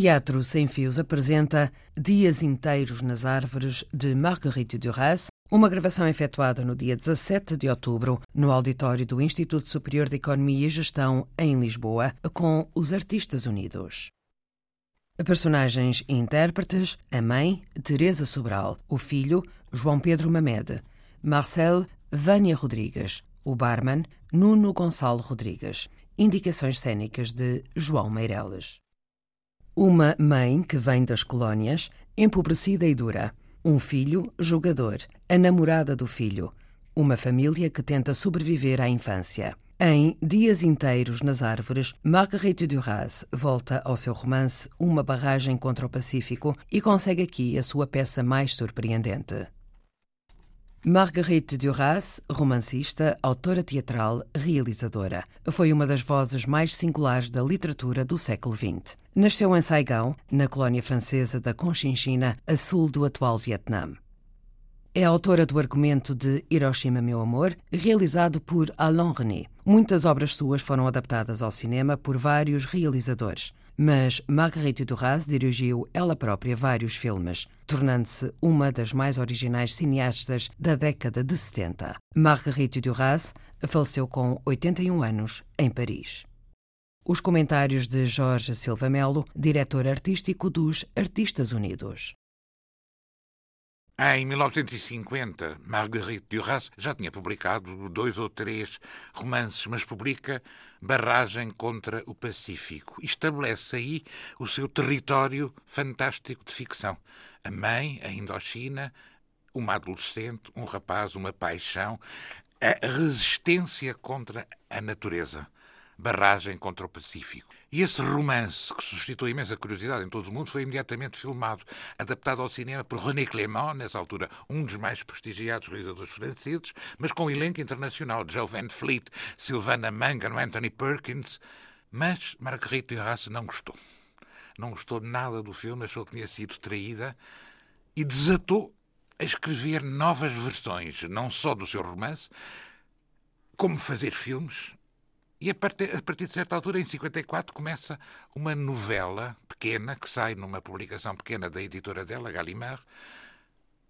Teatro Sem Fios apresenta Dias Inteiros nas Árvores de Marguerite Duras, uma gravação efetuada no dia 17 de outubro no auditório do Instituto Superior de Economia e Gestão em Lisboa, com os Artistas Unidos. Personagens e intérpretes: a mãe, Teresa Sobral, o filho, João Pedro Mamed, Marcel, Vânia Rodrigues, o barman, Nuno Gonçalo Rodrigues. Indicações cênicas de João Meireles. Uma mãe que vem das colónias, empobrecida e dura. Um filho, jogador. A namorada do filho. Uma família que tenta sobreviver à infância. Em Dias Inteiros nas Árvores, Marguerite Duras volta ao seu romance Uma Barragem contra o Pacífico e consegue aqui a sua peça mais surpreendente. Marguerite Duras, romancista, autora teatral, realizadora, foi uma das vozes mais singulares da literatura do século XX. Nasceu em Saigon, na colónia francesa da Conchinchina, a sul do atual Vietnã. É autora do argumento de Hiroshima, meu amor, realizado por Alain René. Muitas obras suas foram adaptadas ao cinema por vários realizadores mas Marguerite Duras dirigiu ela própria vários filmes, tornando-se uma das mais originais cineastas da década de 70. Marguerite Duras faleceu com 81 anos em Paris. Os comentários de Jorge Silva Melo, diretor artístico dos Artistas Unidos. Em 1950, Marguerite Duras já tinha publicado dois ou três romances, mas publica Barragem contra o Pacífico. Estabelece aí o seu território fantástico de ficção. A mãe, a Indochina, uma adolescente, um rapaz, uma paixão, a resistência contra a natureza. Barragem contra o Pacífico. E esse romance, que suscitou imensa curiosidade em todo o mundo, foi imediatamente filmado, adaptado ao cinema por René Clément, nessa altura um dos mais prestigiados realizadores franceses, mas com um elenco internacional, Joe Van Fleet, Sylvana Mangan, Anthony Perkins. Mas Marguerite Duras não gostou. Não gostou nada do filme, achou que tinha sido traída e desatou a escrever novas versões, não só do seu romance, como fazer filmes e a partir, a partir de certa altura, em 54, começa uma novela pequena, que sai numa publicação pequena da editora dela, Gallimard,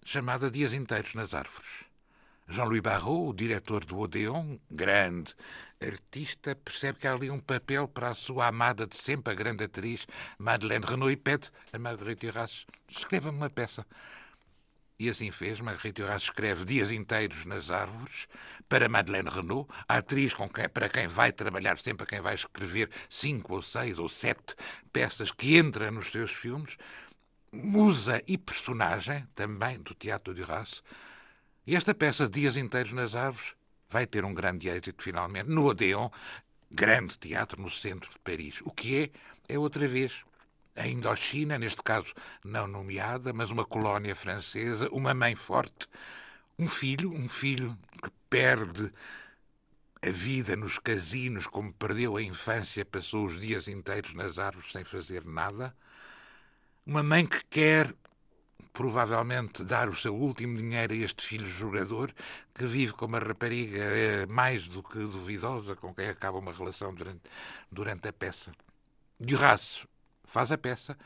chamada Dias Inteiros nas Árvores. Jean-Louis Barrault, o diretor do Odeon, grande artista, percebe que há ali um papel para a sua amada de sempre, a grande atriz Madeleine Renaud, e pede a Marguerite Duras, escreva-me uma peça. E assim fez. Marguerite Duras escreve dias inteiros nas árvores para Madeleine Renaud, a atriz quem, para quem vai trabalhar sempre, a quem vai escrever cinco ou seis ou sete peças que entra nos seus filmes. Musa e personagem também do Teatro de Duras. E esta peça, Dias Inteiros nas Árvores, vai ter um grande êxito finalmente no Odeon, grande teatro no centro de Paris. O que é, é outra vez a Indochina, neste caso não nomeada, mas uma colónia francesa, uma mãe forte, um filho, um filho que perde a vida nos casinos, como perdeu a infância, passou os dias inteiros nas árvores sem fazer nada. Uma mãe que quer, provavelmente, dar o seu último dinheiro a este filho jogador, que vive com uma rapariga eh, mais do que duvidosa, com quem acaba uma relação durante, durante a peça. Duras faz a peça.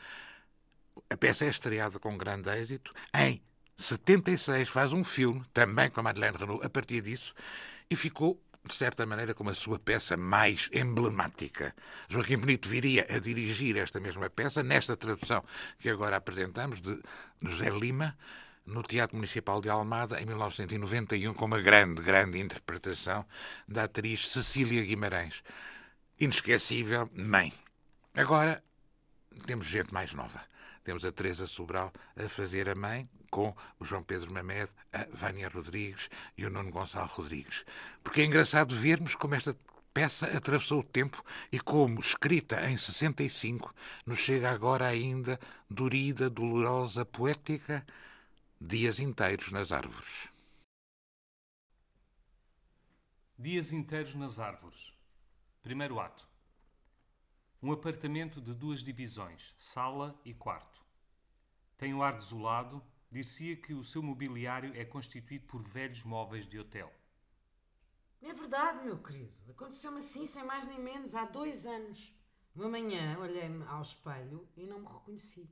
A peça é estreada com grande êxito. Em 76 faz um filme, também com a Madeleine Renault, a partir disso, e ficou, de certa maneira, como a sua peça mais emblemática. Joaquim Benito viria a dirigir esta mesma peça, nesta tradução que agora apresentamos, de José Lima, no Teatro Municipal de Almada, em 1991, com uma grande, grande interpretação da atriz Cecília Guimarães. Inesquecível, mãe. Agora, temos gente mais nova. Temos a Teresa Sobral a fazer a mãe, com o João Pedro Mamed, a Vânia Rodrigues e o Nuno Gonçalo Rodrigues. Porque é engraçado vermos como esta peça atravessou o tempo e como, escrita em 65, nos chega agora ainda dorida, dolorosa, poética, dias inteiros nas árvores. Dias inteiros nas árvores. Primeiro ato. Um apartamento de duas divisões, sala e quarto. Tem um ar desolado, dir-se-ia que o seu mobiliário é constituído por velhos móveis de hotel. É verdade, meu querido. Aconteceu-me assim, sem mais nem menos, há dois anos. Uma manhã olhei-me ao espelho e não me reconheci.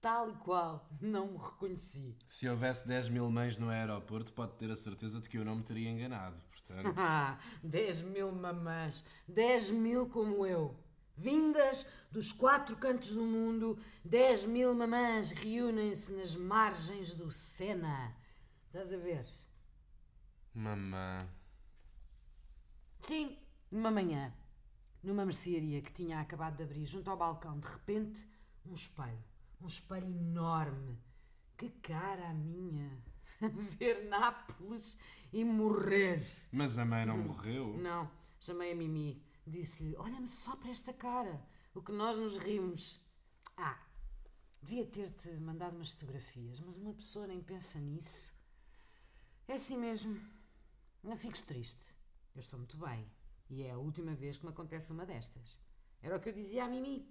Tal e qual, não me reconheci. Se houvesse 10 mil mães no aeroporto, pode ter a certeza de que eu não me teria enganado. Portanto, Ah, 10 mil mamãs, 10 mil como eu. Vindas dos quatro cantos do mundo, 10 mil mamãs reúnem-se nas margens do Sena. Estás a ver? mamã. Sim, numa manhã, numa mercearia que tinha acabado de abrir junto ao balcão, de repente, um espelho. Um espelho enorme. Que cara a minha! Ver Nápoles e morrer. Mas a mãe não morreu? Não, chamei a Mimi. Disse-lhe: Olha-me só para esta cara. O que nós nos rimos. Ah, devia ter-te mandado umas fotografias, mas uma pessoa nem pensa nisso. É assim mesmo. Não fiques triste. Eu estou muito bem. E é a última vez que me acontece uma destas. Era o que eu dizia à Mimi.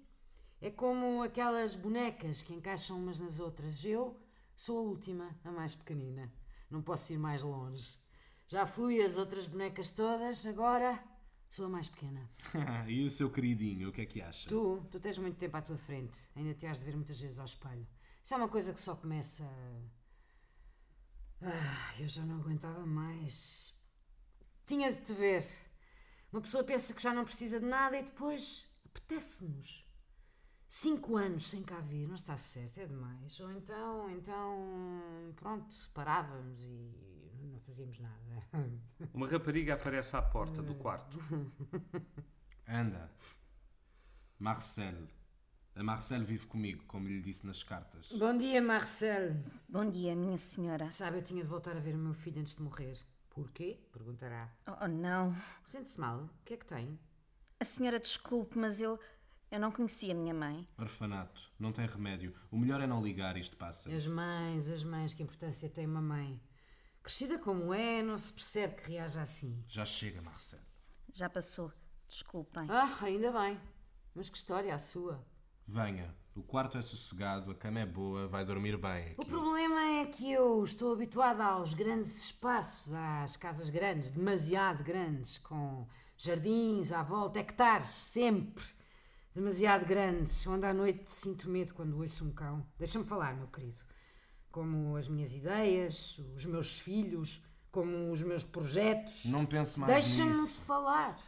É como aquelas bonecas que encaixam umas nas outras. Eu sou a última, a mais pequenina. Não posso ir mais longe. Já fui as outras bonecas todas, agora sou a mais pequena. e o seu queridinho, o que é que acha? Tu, tu tens muito tempo à tua frente. Ainda te has de ver muitas vezes ao espelho. Isso é uma coisa que só começa. Ah, eu já não aguentava mais. Tinha de te ver. Uma pessoa pensa que já não precisa de nada e depois apetece-nos. Cinco anos sem cá vir, não está certo, é demais. Ou então, então, pronto, parávamos e não fazíamos nada. Uma rapariga aparece à porta do quarto. Anda. Marcel. A Marcel vive comigo, como lhe disse nas cartas. Bom dia, Marcel. Bom dia, minha senhora. Sabe, eu tinha de voltar a ver o meu filho antes de morrer. Porquê? Perguntará. Oh, não. Sente-se mal? O que é que tem? A senhora desculpe, mas eu. Eu não conhecia a minha mãe. Orfanato. Não tem remédio. O melhor é não ligar, isto passa. As mães, as mães, que importância tem uma mãe? Crescida como é, não se percebe que reaja assim. Já chega, Marcel. Já passou. Desculpem. Ah, ainda bem. Mas que história a sua? Venha. O quarto é sossegado, a cama é boa, vai dormir bem O aqui. problema é que eu estou habituada aos grandes espaços, às casas grandes, demasiado grandes, com jardins à volta, hectares, sempre. Demasiado grandes, onde à noite sinto medo quando ouço um cão. Deixa-me falar, meu querido. Como as minhas ideias, os meus filhos, como os meus projetos. Não pense mais Deixa-me falar.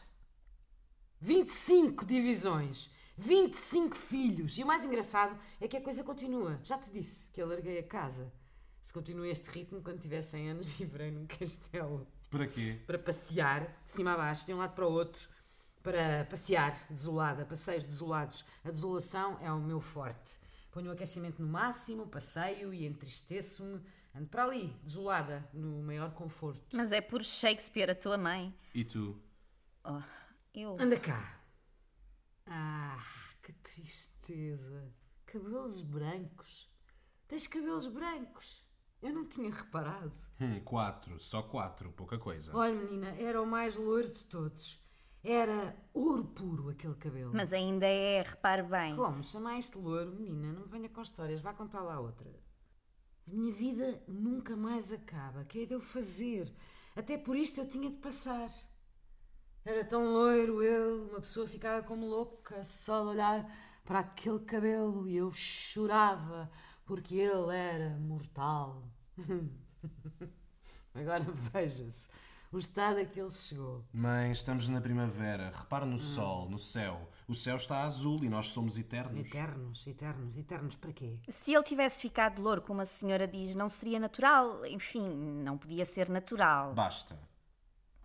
25 divisões, 25 filhos. E o mais engraçado é que a coisa continua. Já te disse que eu larguei a casa. Se continua este ritmo, quando tiver 100 anos, viverei num castelo. Para quê? Para passear, de cima a baixo, de um lado para o outro. Para passear, desolada, passeios desolados. A desolação é o meu forte. Ponho o aquecimento no máximo, passeio e entristeço-me. Ando para ali, desolada, no maior conforto. Mas é por Shakespeare, a tua mãe. E tu? Oh, eu. Anda cá. Ah, que tristeza. Cabelos brancos. Tens cabelos brancos. Eu não tinha reparado. Hum, quatro. Só quatro. Pouca coisa. Olha, menina, era o mais loiro de todos. Era ouro puro aquele cabelo. Mas ainda é, repare bem. Como? Chamaste loiro, menina? Não me venha com histórias. Vá contar lá outra. A minha vida nunca mais acaba. Que é de eu fazer? Até por isto eu tinha de passar. Era tão loiro ele, uma pessoa ficava como louca só de olhar para aquele cabelo e eu chorava porque ele era mortal. Agora veja-se o estado a que ele chegou. Mãe, estamos na primavera. Repara no sol, no céu. O céu está azul e nós somos eternos. Eternos, eternos, eternos para quê? Se ele tivesse ficado louro, como a senhora diz, não seria natural. Enfim, não podia ser natural. Basta.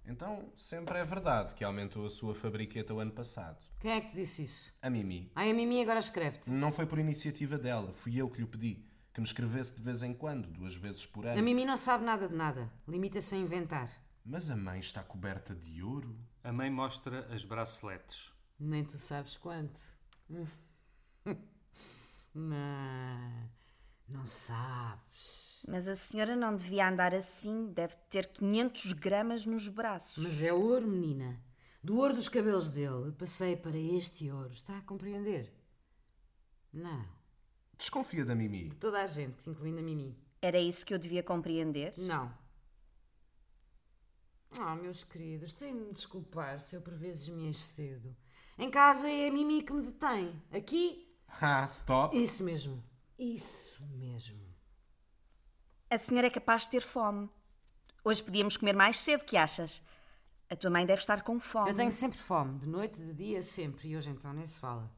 Então, sempre é verdade que aumentou a sua fabriqueta o ano passado. Quem é que te disse isso? A Mimi. Ai, a Mimi agora escreve-te. Não foi por iniciativa dela, fui eu que lhe pedi. Que me escrevesse de vez em quando, duas vezes por ano. A Mimi não sabe nada de nada. Limita-se a inventar. Mas a mãe está coberta de ouro. A mãe mostra as braceletes. Nem tu sabes quanto. Não, não sabes. Mas a senhora não devia andar assim. Deve ter 500 gramas nos braços. Mas é ouro, menina. Do ouro dos cabelos dele, passei para este ouro. Está a compreender? Não. Desconfia da Mimi. Toda a gente, incluindo a Mimi. Era isso que eu devia compreender? Não. Ah, meus queridos, tenho de me desculpar se eu por vezes me excedo. Em casa é a Mimi que me detém. Aqui, Ah, stop. isso mesmo. Isso mesmo. A senhora é capaz de ter fome. Hoje podíamos comer mais cedo, que achas? A tua mãe deve estar com fome. Eu tenho sempre fome, de noite, de dia, sempre. E hoje então nem se fala.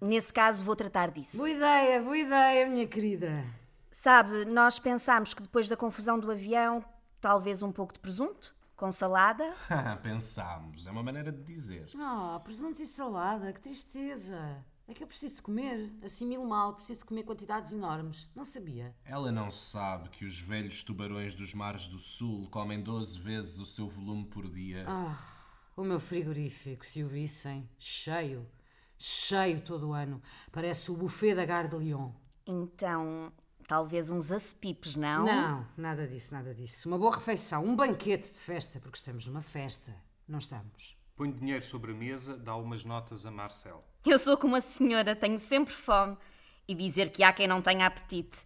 Nesse caso, vou tratar disso. Boa ideia, boa ideia, minha querida. Sabe, nós pensámos que depois da confusão do avião, talvez um pouco de presunto, com salada. Ah, Pensámos. É uma maneira de dizer. Ah, presunto e salada, que tristeza. É que eu preciso de comer. Assimilo mal, preciso de comer quantidades enormes. Não sabia. Ela não sabe que os velhos tubarões dos mares do sul comem 12 vezes o seu volume por dia. O meu frigorífico, se o vissem, cheio. Cheio todo o ano. Parece o buffet da Gare de Lyon. Então, talvez uns acepipes, não? Não, nada disso, nada disso. Uma boa refeição, um banquete de festa, porque estamos numa festa. Não estamos. Põe dinheiro sobre a mesa, dá umas notas a Marcel. Eu sou como a senhora, tenho sempre fome. E dizer que há quem não tenha apetite.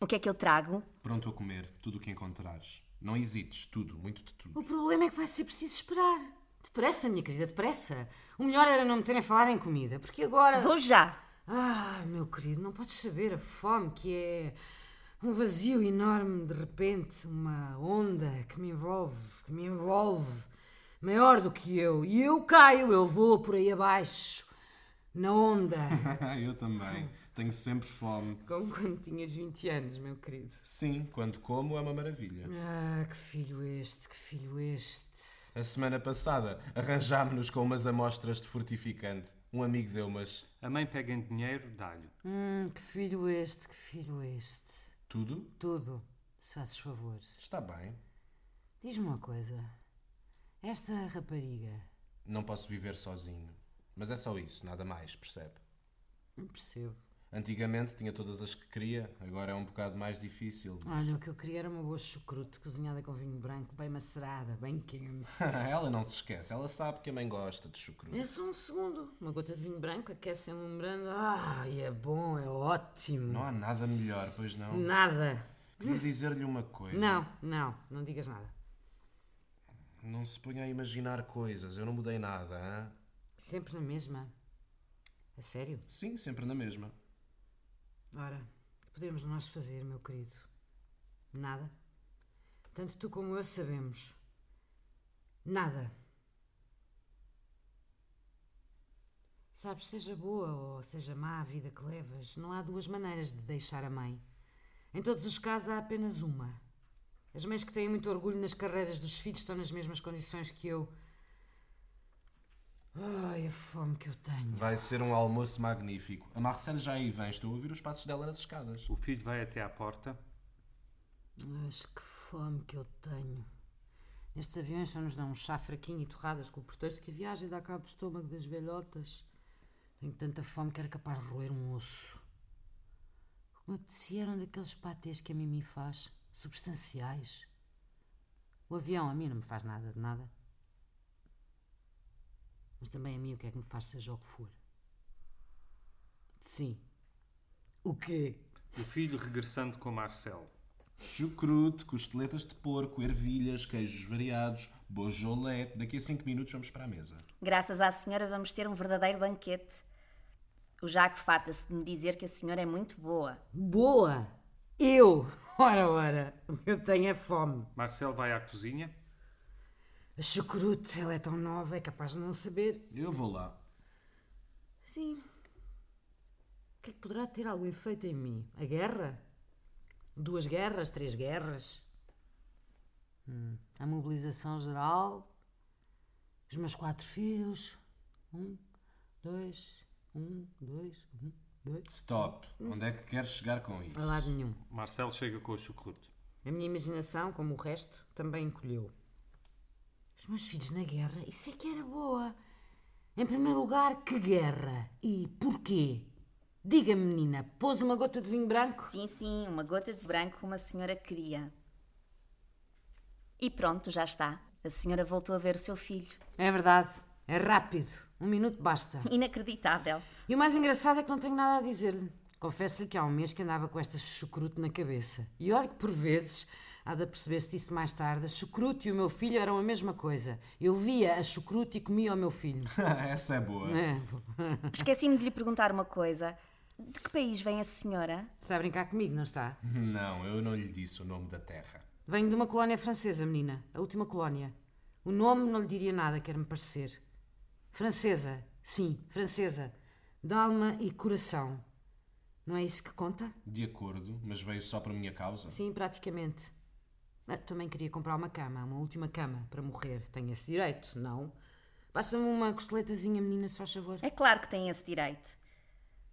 O que é que eu trago? Pronto a comer tudo o que encontrares. Não hesites, tudo, muito de tudo. O problema é que vai ser preciso esperar. Depressa, minha querida, depressa. O melhor era não me terem falado em comida, porque agora. Vou já. Ah, meu querido, não podes saber a fome que é um vazio enorme de repente, uma onda que me envolve, que me envolve, maior do que eu. E eu caio, eu vou por aí abaixo, na onda. Eu também. Tenho sempre fome. Como quando tinhas 20 anos, meu querido. Sim, quando como é uma maravilha. Ah, que filho este, que filho este. A semana passada arranjámos-nos com umas amostras de fortificante. Um amigo deu umas. A mãe pega em dinheiro, dá-lhe. Hum, que filho este, que filho este. Tudo? Tudo, se fazes favor. Está bem. Diz-me uma coisa. Esta rapariga, Não posso viver sozinho. Mas é só isso, nada mais, percebe? não percebo. Antigamente tinha todas as que queria, agora é um bocado mais difícil. Olha, o que eu queria era uma boa chucrute cozinhada com vinho branco, bem macerada, bem quente. ela não se esquece, ela sabe que a mãe gosta de chucrute. É só um segundo. Uma gota de vinho branco aquece em lembrando. Ah, e é bom, é ótimo. Não há nada melhor, pois não? Nada. Queria dizer-lhe uma coisa. Não, não, não digas nada. Não se ponha a imaginar coisas, eu não mudei nada, hã? Sempre na mesma. A sério? Sim, sempre na mesma. Ora, que podemos nós fazer, meu querido? Nada. Tanto tu como eu sabemos. Nada. Sabes, seja boa ou seja má a vida que levas, não há duas maneiras de deixar a mãe. Em todos os casos há apenas uma. As mães que têm muito orgulho nas carreiras dos filhos estão nas mesmas condições que eu. Ai, a fome que eu tenho. Vai ser um almoço magnífico. A Marcela já aí vem, estou a ouvir os passos dela nas escadas. O filho vai até à porta. Mas que fome que eu tenho. Estes aviões só nos dão um chá fraquinho e torradas com o pretexto que a viagem dá cabo do estômago das velhotas. Tenho tanta fome que era capaz de roer um osso. O que me apetecia eram daqueles patês que a Mimi faz, substanciais. O avião a mim não me faz nada de nada. Mas também a mim o que é que me faz seja o que for. Sim. O quê? O filho regressando com Marcel. Chucrute, costeletas de porco, ervilhas, queijos variados, bojolé. Daqui a 5 minutos vamos para a mesa. Graças à senhora vamos ter um verdadeiro banquete. O Jacques farta-se de me dizer que a senhora é muito boa. Boa! Eu! Ora, ora! Eu tenho é fome. Marcel vai à cozinha. A chucrute, ela é tão nova, é capaz de não saber. Eu vou lá. Sim. O que é que poderá ter algum efeito em mim? A guerra? Duas guerras, três guerras? Hum, a mobilização geral? Os meus quatro filhos? Um, dois, um, dois, um, dois. Stop. Onde é que queres chegar com isso? A lado nenhum. Marcel chega com o chucrute. A minha imaginação, como o resto, também encolheu. Os meus filhos na guerra, isso é que era boa. Em primeiro lugar, que guerra? E porquê? Diga-me, menina, pôs uma gota de vinho branco? Sim, sim, uma gota de branco uma senhora queria. E pronto, já está. A senhora voltou a ver o seu filho. É verdade, é rápido. Um minuto basta. Inacreditável. E o mais engraçado é que não tenho nada a dizer-lhe. Confesso-lhe que há um mês que andava com esta chucrute na cabeça. E olha que por vezes Há de perceber-se disso mais tarde. A chucrute e o meu filho eram a mesma coisa. Eu via a chucrute e comia o meu filho. Essa é boa. É. Esqueci-me de lhe perguntar uma coisa. De que país vem a senhora? Está a brincar comigo, não está? Não, eu não lhe disse o nome da terra. Venho de uma colónia francesa, menina. A última colónia. O nome não lhe diria nada, quer-me parecer. Francesa. Sim, francesa. De alma e coração. Não é isso que conta? De acordo, mas veio só para minha causa? Sim, praticamente. Mas também queria comprar uma cama, uma última cama, para morrer. Tenho esse direito, não? Passa-me uma costeletazinha, menina, se faz favor. É claro que tem esse direito.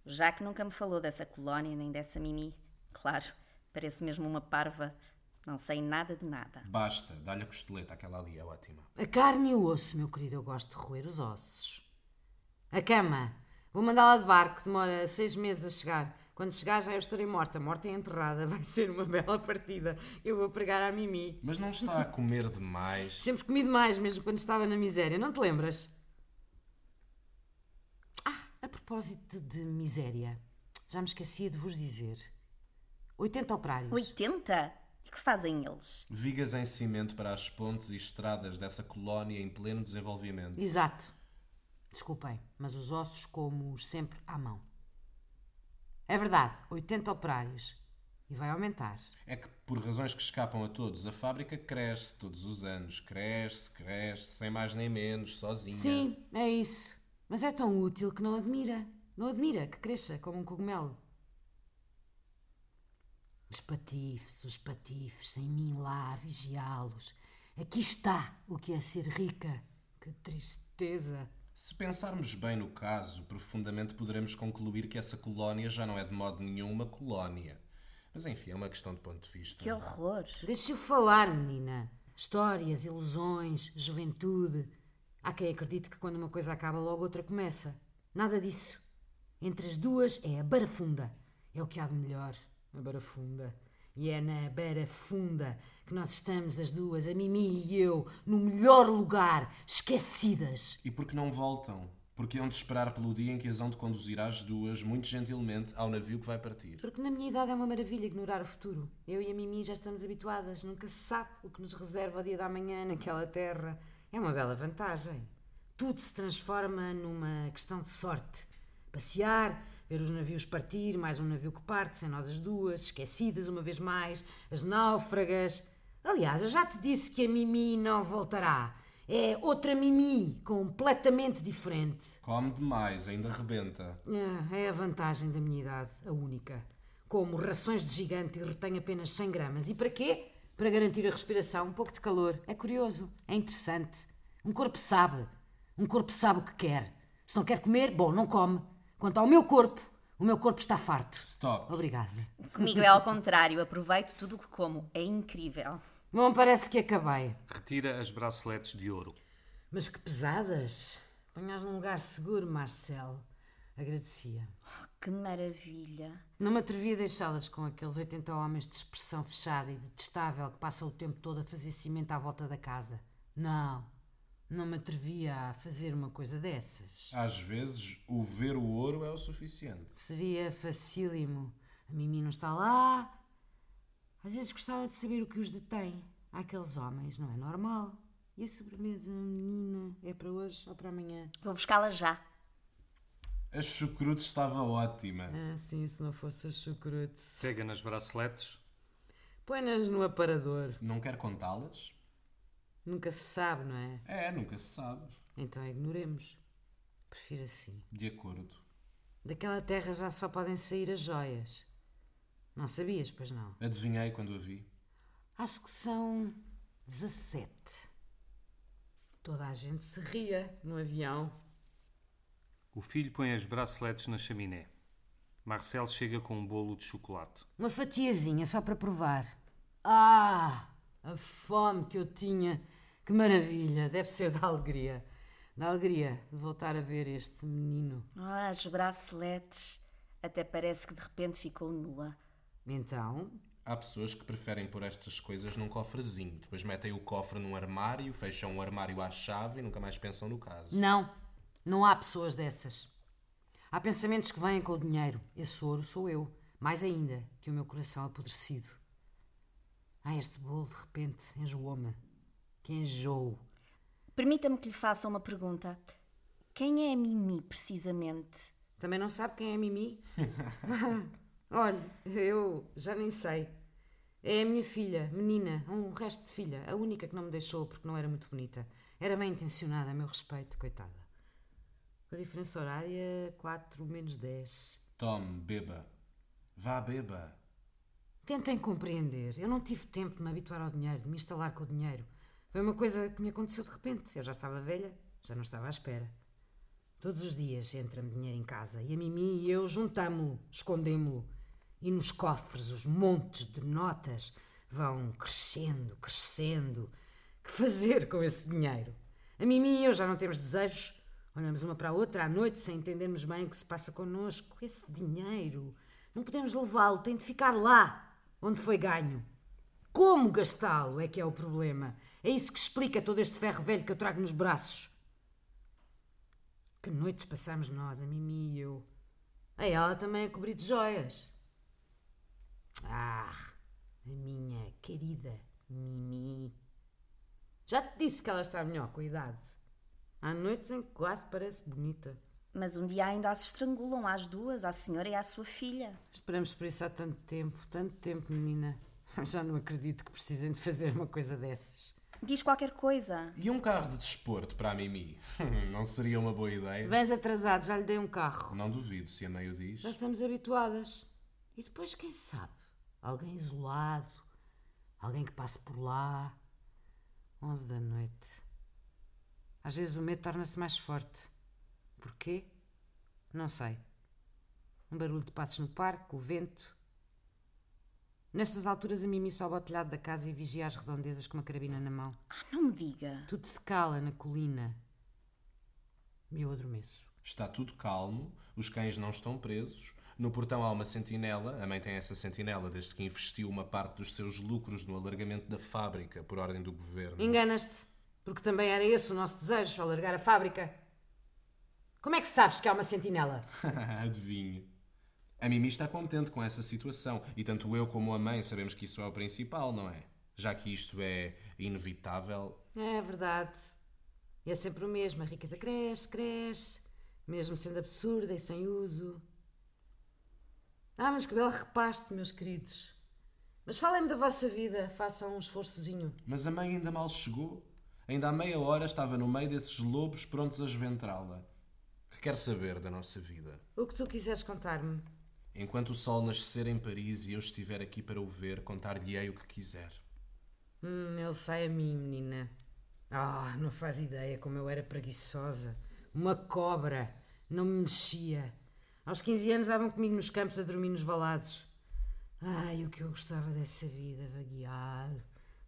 Já que nunca me falou dessa colónia nem dessa mimi. Claro, pareço mesmo uma parva. Não sei nada de nada. Basta, dá-lhe a costeleta, aquela ali é ótima. A carne e o osso, meu querido, eu gosto de roer os ossos. A cama. Vou mandá-la de barco, demora seis meses a chegar. Quando chegar já eu estarei morta, morta e enterrada. Vai ser uma bela partida. Eu vou pregar à Mimi. Mas não está a comer demais? Sempre comi demais, mesmo quando estava na miséria, não te lembras? Ah, a propósito de miséria, já me esquecia de vos dizer. 80 operários. 80? E que fazem eles? Vigas em cimento para as pontes e estradas dessa colónia em pleno desenvolvimento. Exato. Desculpem, mas os ossos como-os sempre à mão. É verdade, 80 operários. E vai aumentar. É que, por razões que escapam a todos, a fábrica cresce todos os anos. Cresce, cresce, sem mais nem menos, sozinha. Sim, é isso. Mas é tão útil que não admira. Não admira que cresça como um cogumelo. Os patifes, os patifes, sem mim lá a vigiá-los. Aqui está o que é ser rica. Que tristeza. Se pensarmos bem no caso, profundamente poderemos concluir que essa colónia já não é de modo nenhum uma colónia. Mas enfim, é uma questão de ponto de vista. Que horror! Deixa-o falar, menina. Histórias, ilusões, juventude. Há quem acredite que quando uma coisa acaba, logo outra começa. Nada disso. Entre as duas é a barafunda. É o que há de melhor, a barafunda. E é na barafunda que nós estamos as duas, a Mimi e eu, no melhor lugar, esquecidas. E por que não voltam? Porque hão de esperar pelo dia em que as hão de conduzir às duas, muito gentilmente, ao navio que vai partir. Porque na minha idade é uma maravilha ignorar o futuro. Eu e a Mimi já estamos habituadas, nunca se sabe o que nos reserva o dia da manhã naquela terra. É uma bela vantagem. Tudo se transforma numa questão de sorte. Passear, ver os navios partir, mais um navio que parte, sem nós as duas, esquecidas uma vez mais, as náufragas. Aliás, eu já te disse que a Mimi não voltará. É outra Mimi, completamente diferente. Come demais, ainda rebenta. É, é a vantagem da minha idade, a única. Como rações de gigante e retém apenas 100 gramas. E para quê? Para garantir a respiração, um pouco de calor. É curioso, é interessante. Um corpo sabe. Um corpo sabe o que quer. Se não quer comer, bom, não come. Quanto ao meu corpo, o meu corpo está farto. Stop. Obrigada. Comigo é ao contrário, aproveito tudo o que como. É incrível. Bom, parece que acabei. Retira as braceletes de ouro. Mas que pesadas. Ponhas num lugar seguro, Marcel. Agradecia. Que maravilha! Não me atrevi a deixá-las com aqueles 80 homens de expressão fechada e detestável que passam o tempo todo a fazer cimento à volta da casa. Não, não me atrevia a fazer uma coisa dessas. Às vezes, o ver o ouro é o suficiente. Seria facílimo. A Mimi não está lá. Às vezes gostava de saber o que os detém. Aqueles homens, não é normal. E a sobremesa, menina, é para hoje ou para amanhã? Vou buscá-la já. A chucrute estava ótima. Ah, sim, se não fosse a chucrute. Pega nas braceletes. Põe-nas no aparador. Não quer contá-las? Nunca se sabe, não é? É, nunca se sabe. Então ignoremos. Prefiro assim. De acordo. Daquela terra já só podem sair as joias. Não sabias, pois não? Adivinhei quando a vi. Acho que são 17. Toda a gente se ria no avião. O filho põe as braceletes na chaminé. Marcel chega com um bolo de chocolate. Uma fatiazinha só para provar. Ah! A fome que eu tinha. Que maravilha! Deve ser da alegria. Da alegria de voltar a ver este menino. Ah, as braceletes. Até parece que de repente ficou nua. Então, Há pessoas que preferem pôr estas coisas num cofrezinho. Depois metem o cofre num armário, fecham o armário à chave e nunca mais pensam no caso. não. Não há pessoas dessas. Há pensamentos que vêm com o dinheiro. Esse ouro sou eu. Mais ainda que o meu coração apodrecido. Ah, este bolo de repente enjoou-me. Que enjoo. Permita-me que lhe faça uma pergunta. Quem é a Mimi, precisamente? Também não sabe quem é a Mimi? Olha, eu já nem sei. É a minha filha, menina, um resto de filha, a única que não me deixou porque não era muito bonita. Era bem intencionada a meu respeito, coitada. Com a diferença horária, 4 menos 10. Tome, beba. Vá, beba. Tentem compreender. Eu não tive tempo de me habituar ao dinheiro, de me instalar com o dinheiro. Foi uma coisa que me aconteceu de repente. Eu já estava velha, já não estava à espera. Todos os dias entra-me dinheiro em casa e a Mimi e eu juntamo-lo, escondemo-lo. E nos cofres os montes de notas vão crescendo, crescendo. Que fazer com esse dinheiro? A Mimi e eu já não temos desejos. Olhamos uma para a outra à noite sem entendermos bem o que se passa connosco. Esse dinheiro. Não podemos levá-lo, tem de ficar lá, onde foi ganho. Como gastá-lo é que é o problema. É isso que explica todo este ferro velho que eu trago nos braços. Que noites passamos nós, a Mimi e eu. A ela também a cobrir de joias. Ah, a minha querida Mimi. Já te disse que ela está melhor com a idade. Há noites em que quase parece bonita. Mas um dia ainda as estrangulam às duas, à senhora e à sua filha. Esperamos por isso há tanto tempo, tanto tempo, menina. Já não acredito que precisem de fazer uma coisa dessas. Diz qualquer coisa. E um carro de desporto para a Mimi? Não seria uma boa ideia? Vens atrasado, já lhe dei um carro. Não duvido, se a meio diz. Já estamos habituadas. E depois, quem sabe? Alguém isolado, alguém que passe por lá. Onze da noite. Às vezes o medo torna-se mais forte. Porquê? Não sei. Um barulho de passos no parque, o vento. Nestas alturas a Mimi sobe ao telhado da casa e vigia as redondezas com uma carabina na mão. Ah, não me diga. Tudo se cala na colina. Eu adormeço. Está tudo calmo, os cães não estão presos. No portão há uma sentinela, a mãe tem essa sentinela desde que investiu uma parte dos seus lucros no alargamento da fábrica por ordem do governo. Enganas-te, porque também era esse o nosso desejo, alargar a fábrica. Como é que sabes que há uma sentinela? Adivinho. A Mimi está contente com essa situação e tanto eu como a mãe sabemos que isso é o principal, não é? Já que isto é inevitável. É verdade. E é sempre o mesmo. A riqueza cresce, cresce, mesmo sendo absurda e sem uso. Ah, mas que belo repaste, meus queridos. Mas falem-me da vossa vida, façam um esforçozinho. Mas a mãe ainda mal chegou. Ainda há meia hora estava no meio desses lobos prontos a esventrá-la. Que quer saber da nossa vida? O que tu quiseres contar-me. Enquanto o sol nascer em Paris e eu estiver aqui para o ver, contar-lhe-ei o que quiser. Hum, ele sai a mim, menina. Ah, não faz ideia como eu era preguiçosa. Uma cobra. Não me mexia. Aos 15 anos davam comigo nos campos a dormir nos valados. Ai, o que eu gostava dessa vida, vaguear,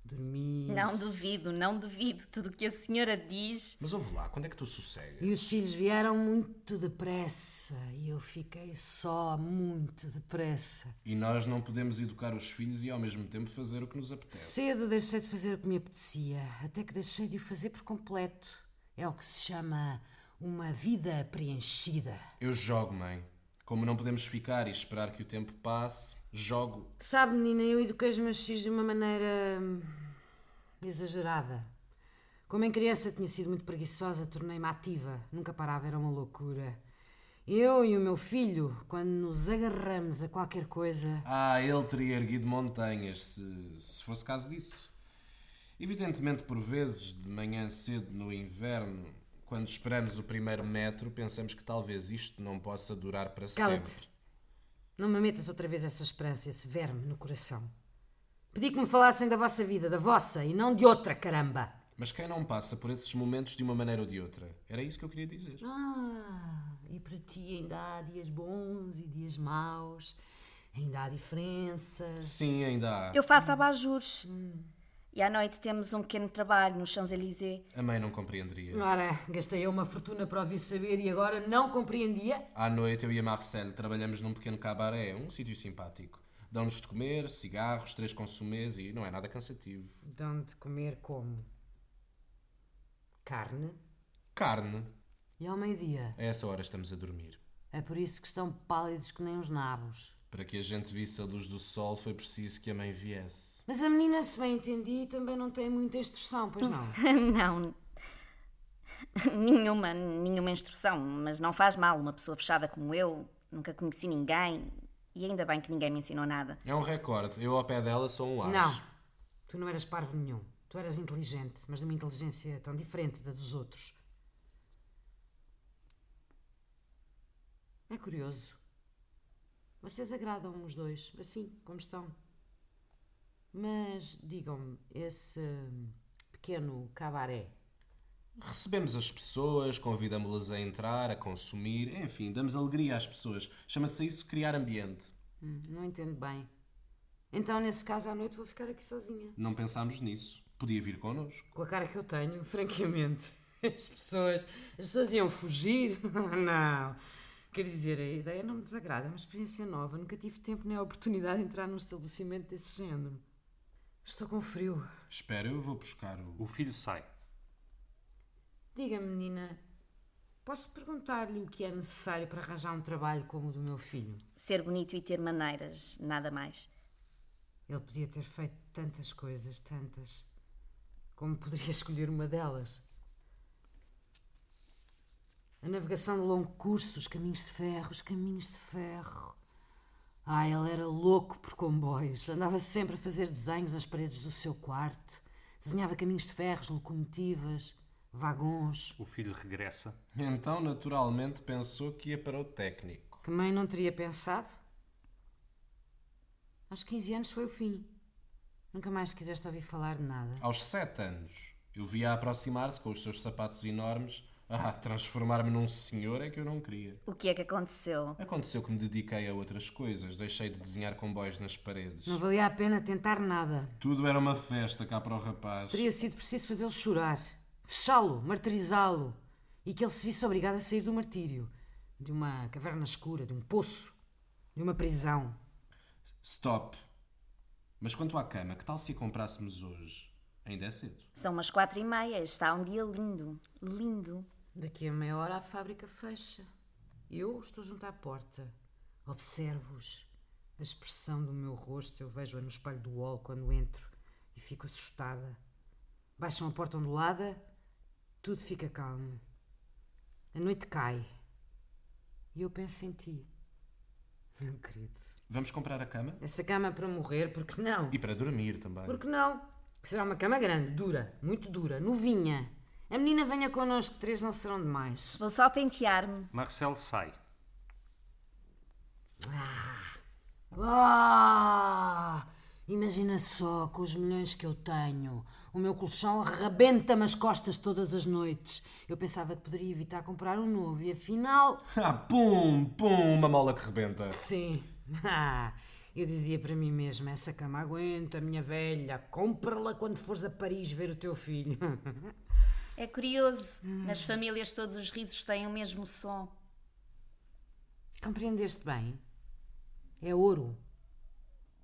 dormir. Não duvido, não duvido. Tudo o que a senhora diz. Mas ouve lá, quando é que tu sossegas? E os filhos vieram muito depressa e eu fiquei só muito depressa. E nós não podemos educar os filhos e ao mesmo tempo fazer o que nos apetece. Cedo deixei de fazer o que me apetecia, até que deixei de o fazer por completo. É o que se chama uma vida preenchida. Eu jogo, mãe. Como não podemos ficar e esperar que o tempo passe, jogo. Sabe, menina, eu eduquei os meus filhos de uma maneira. hum, exagerada. Como em criança tinha sido muito preguiçosa, tornei-me ativa. Nunca parava, era uma loucura. Eu e o meu filho, quando nos agarramos a qualquer coisa. Ah, ele teria erguido montanhas se, se fosse caso disso. Evidentemente, por vezes, de manhã cedo no inverno, quando esperamos o primeiro metro, pensamos que talvez isto não possa durar para sempre. Não me metas outra vez essa esperança, esse verme no coração. Pedi que me falassem da vossa vida, da vossa, e não de outra, caramba! Mas quem não passa por esses momentos de uma maneira ou de outra? Era isso que eu queria dizer. Ah, e para ti ainda há dias bons e dias maus, ainda há diferenças. Sim, ainda há. Eu faço abajures. E à noite temos um pequeno trabalho nos Champs-Élysées. A mãe não compreenderia. Ora, gastei eu uma fortuna para ouvir saber e agora não compreendia? À noite, eu e a Marcel trabalhamos num pequeno cabaré, um sítio simpático. Dão-nos de comer, cigarros, três consumês e não é nada cansativo. Dão de comer como? Carne? Carne. E ao meio-dia? A essa hora estamos a dormir. É por isso que estão pálidos que nem uns nabos. Para que a gente visse a luz do sol foi preciso que a mãe viesse. Mas a menina, se bem entendi, também não tem muita instrução, pois não? não. Nenhuma, nenhuma instrução, mas não faz mal. Uma pessoa fechada como eu, nunca conheci ninguém e ainda bem que ninguém me ensinou nada. É um recorde. Eu ao pé dela sou um ar. Não, tu não eras parvo nenhum. Tu eras inteligente, mas de uma inteligência tão diferente da dos outros. É curioso. Vocês agradam-me os dois, assim como estão. Mas digam-me, esse pequeno cabaré. Recebemos as pessoas, convidamos-las a entrar, a consumir, enfim, damos alegria às pessoas. Chama-se isso criar ambiente. Hum, não entendo bem. Então, nesse caso, à noite vou ficar aqui sozinha. Não pensámos nisso. Podia vir connosco. Com a cara que eu tenho, francamente. As pessoas, as pessoas iam fugir? não. Quer dizer, a ideia não me desagrada, é uma experiência nova. Nunca tive tempo nem a oportunidade de entrar num estabelecimento desse género. Estou com frio. Espera, eu vou buscar o. O filho sai. Diga-me, menina, posso perguntar-lhe o que é necessário para arranjar um trabalho como o do meu filho? Ser bonito e ter maneiras, nada mais. Ele podia ter feito tantas coisas, tantas. Como poderia escolher uma delas? A navegação de longo curso, os caminhos de ferro, os caminhos de ferro. Ah, ele era louco por comboios. Andava sempre a fazer desenhos nas paredes do seu quarto. Desenhava caminhos de ferros, locomotivas, vagões. O filho regressa. Então, naturalmente, pensou que ia para o técnico. Que mãe não teria pensado? Aos 15 anos foi o fim. Nunca mais quiseste ouvir falar de nada. Aos sete anos, eu via aproximar-se com os seus sapatos enormes. Ah, transformar-me num senhor é que eu não queria. O que é que aconteceu? Aconteceu que me dediquei a outras coisas. Deixei de desenhar comboios nas paredes. Não valia a pena tentar nada. Tudo era uma festa cá para o rapaz. Teria sido preciso fazê-lo chorar, fechá-lo, martirizá-lo e que ele se visse obrigado a sair do martírio, de uma caverna escura, de um poço, de uma prisão. Stop. Mas quanto à cama, que tal se a comprássemos hoje? Ainda é cedo. São umas quatro e meia. Está um dia lindo. Lindo. Daqui a meia hora a fábrica fecha. Eu estou junto à porta. Observo-os. A expressão do meu rosto eu vejo-a no espelho do hall quando entro e fico assustada. Baixam a porta ondulada, tudo fica calmo. A noite cai. E eu penso em ti. Meu querido. Vamos comprar a cama? Essa cama é para morrer, porque não? E para dormir também. Porque não? Será uma cama grande, dura, muito dura, novinha. A menina venha connosco, três não serão demais. Vou só pentear-me. Marcelo sai. Ah! Imagina só, com os milhões que eu tenho, o meu colchão arrebenta-me as costas todas as noites. Eu pensava que poderia evitar comprar um novo e afinal. Ah, pum, pum, uma mola que rebenta. Sim. Ah, eu dizia para mim mesma: essa cama aguenta, minha velha, compra-la quando fores a Paris ver o teu filho. É curioso. Nas famílias todos os risos têm o mesmo som. Compreendeste bem? É ouro.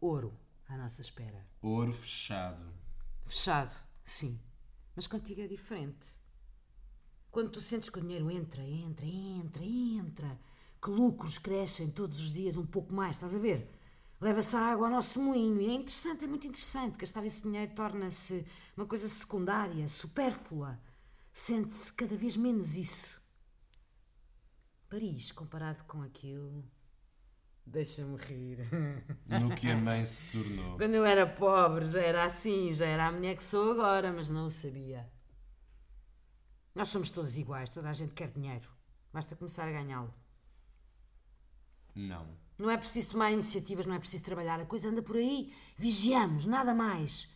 Ouro à nossa espera. Ouro fechado. Fechado, sim. Mas contigo é diferente. Quando tu sentes que o dinheiro entra, entra, entra, entra, que lucros crescem todos os dias um pouco mais, estás a ver? Leva-se a água ao nosso moinho e é interessante, é muito interessante. Gastar esse dinheiro torna-se uma coisa secundária, supérflua. Sente-se cada vez menos isso. Paris, comparado com aquilo. Deixa-me rir. No que a mãe se tornou. Quando eu era pobre já era assim, já era a mulher que sou agora, mas não o sabia. Nós somos todos iguais, toda a gente quer dinheiro. Basta começar a ganhá-lo. Não. Não é preciso tomar iniciativas, não é preciso trabalhar, a coisa anda por aí. Vigiamos, nada mais.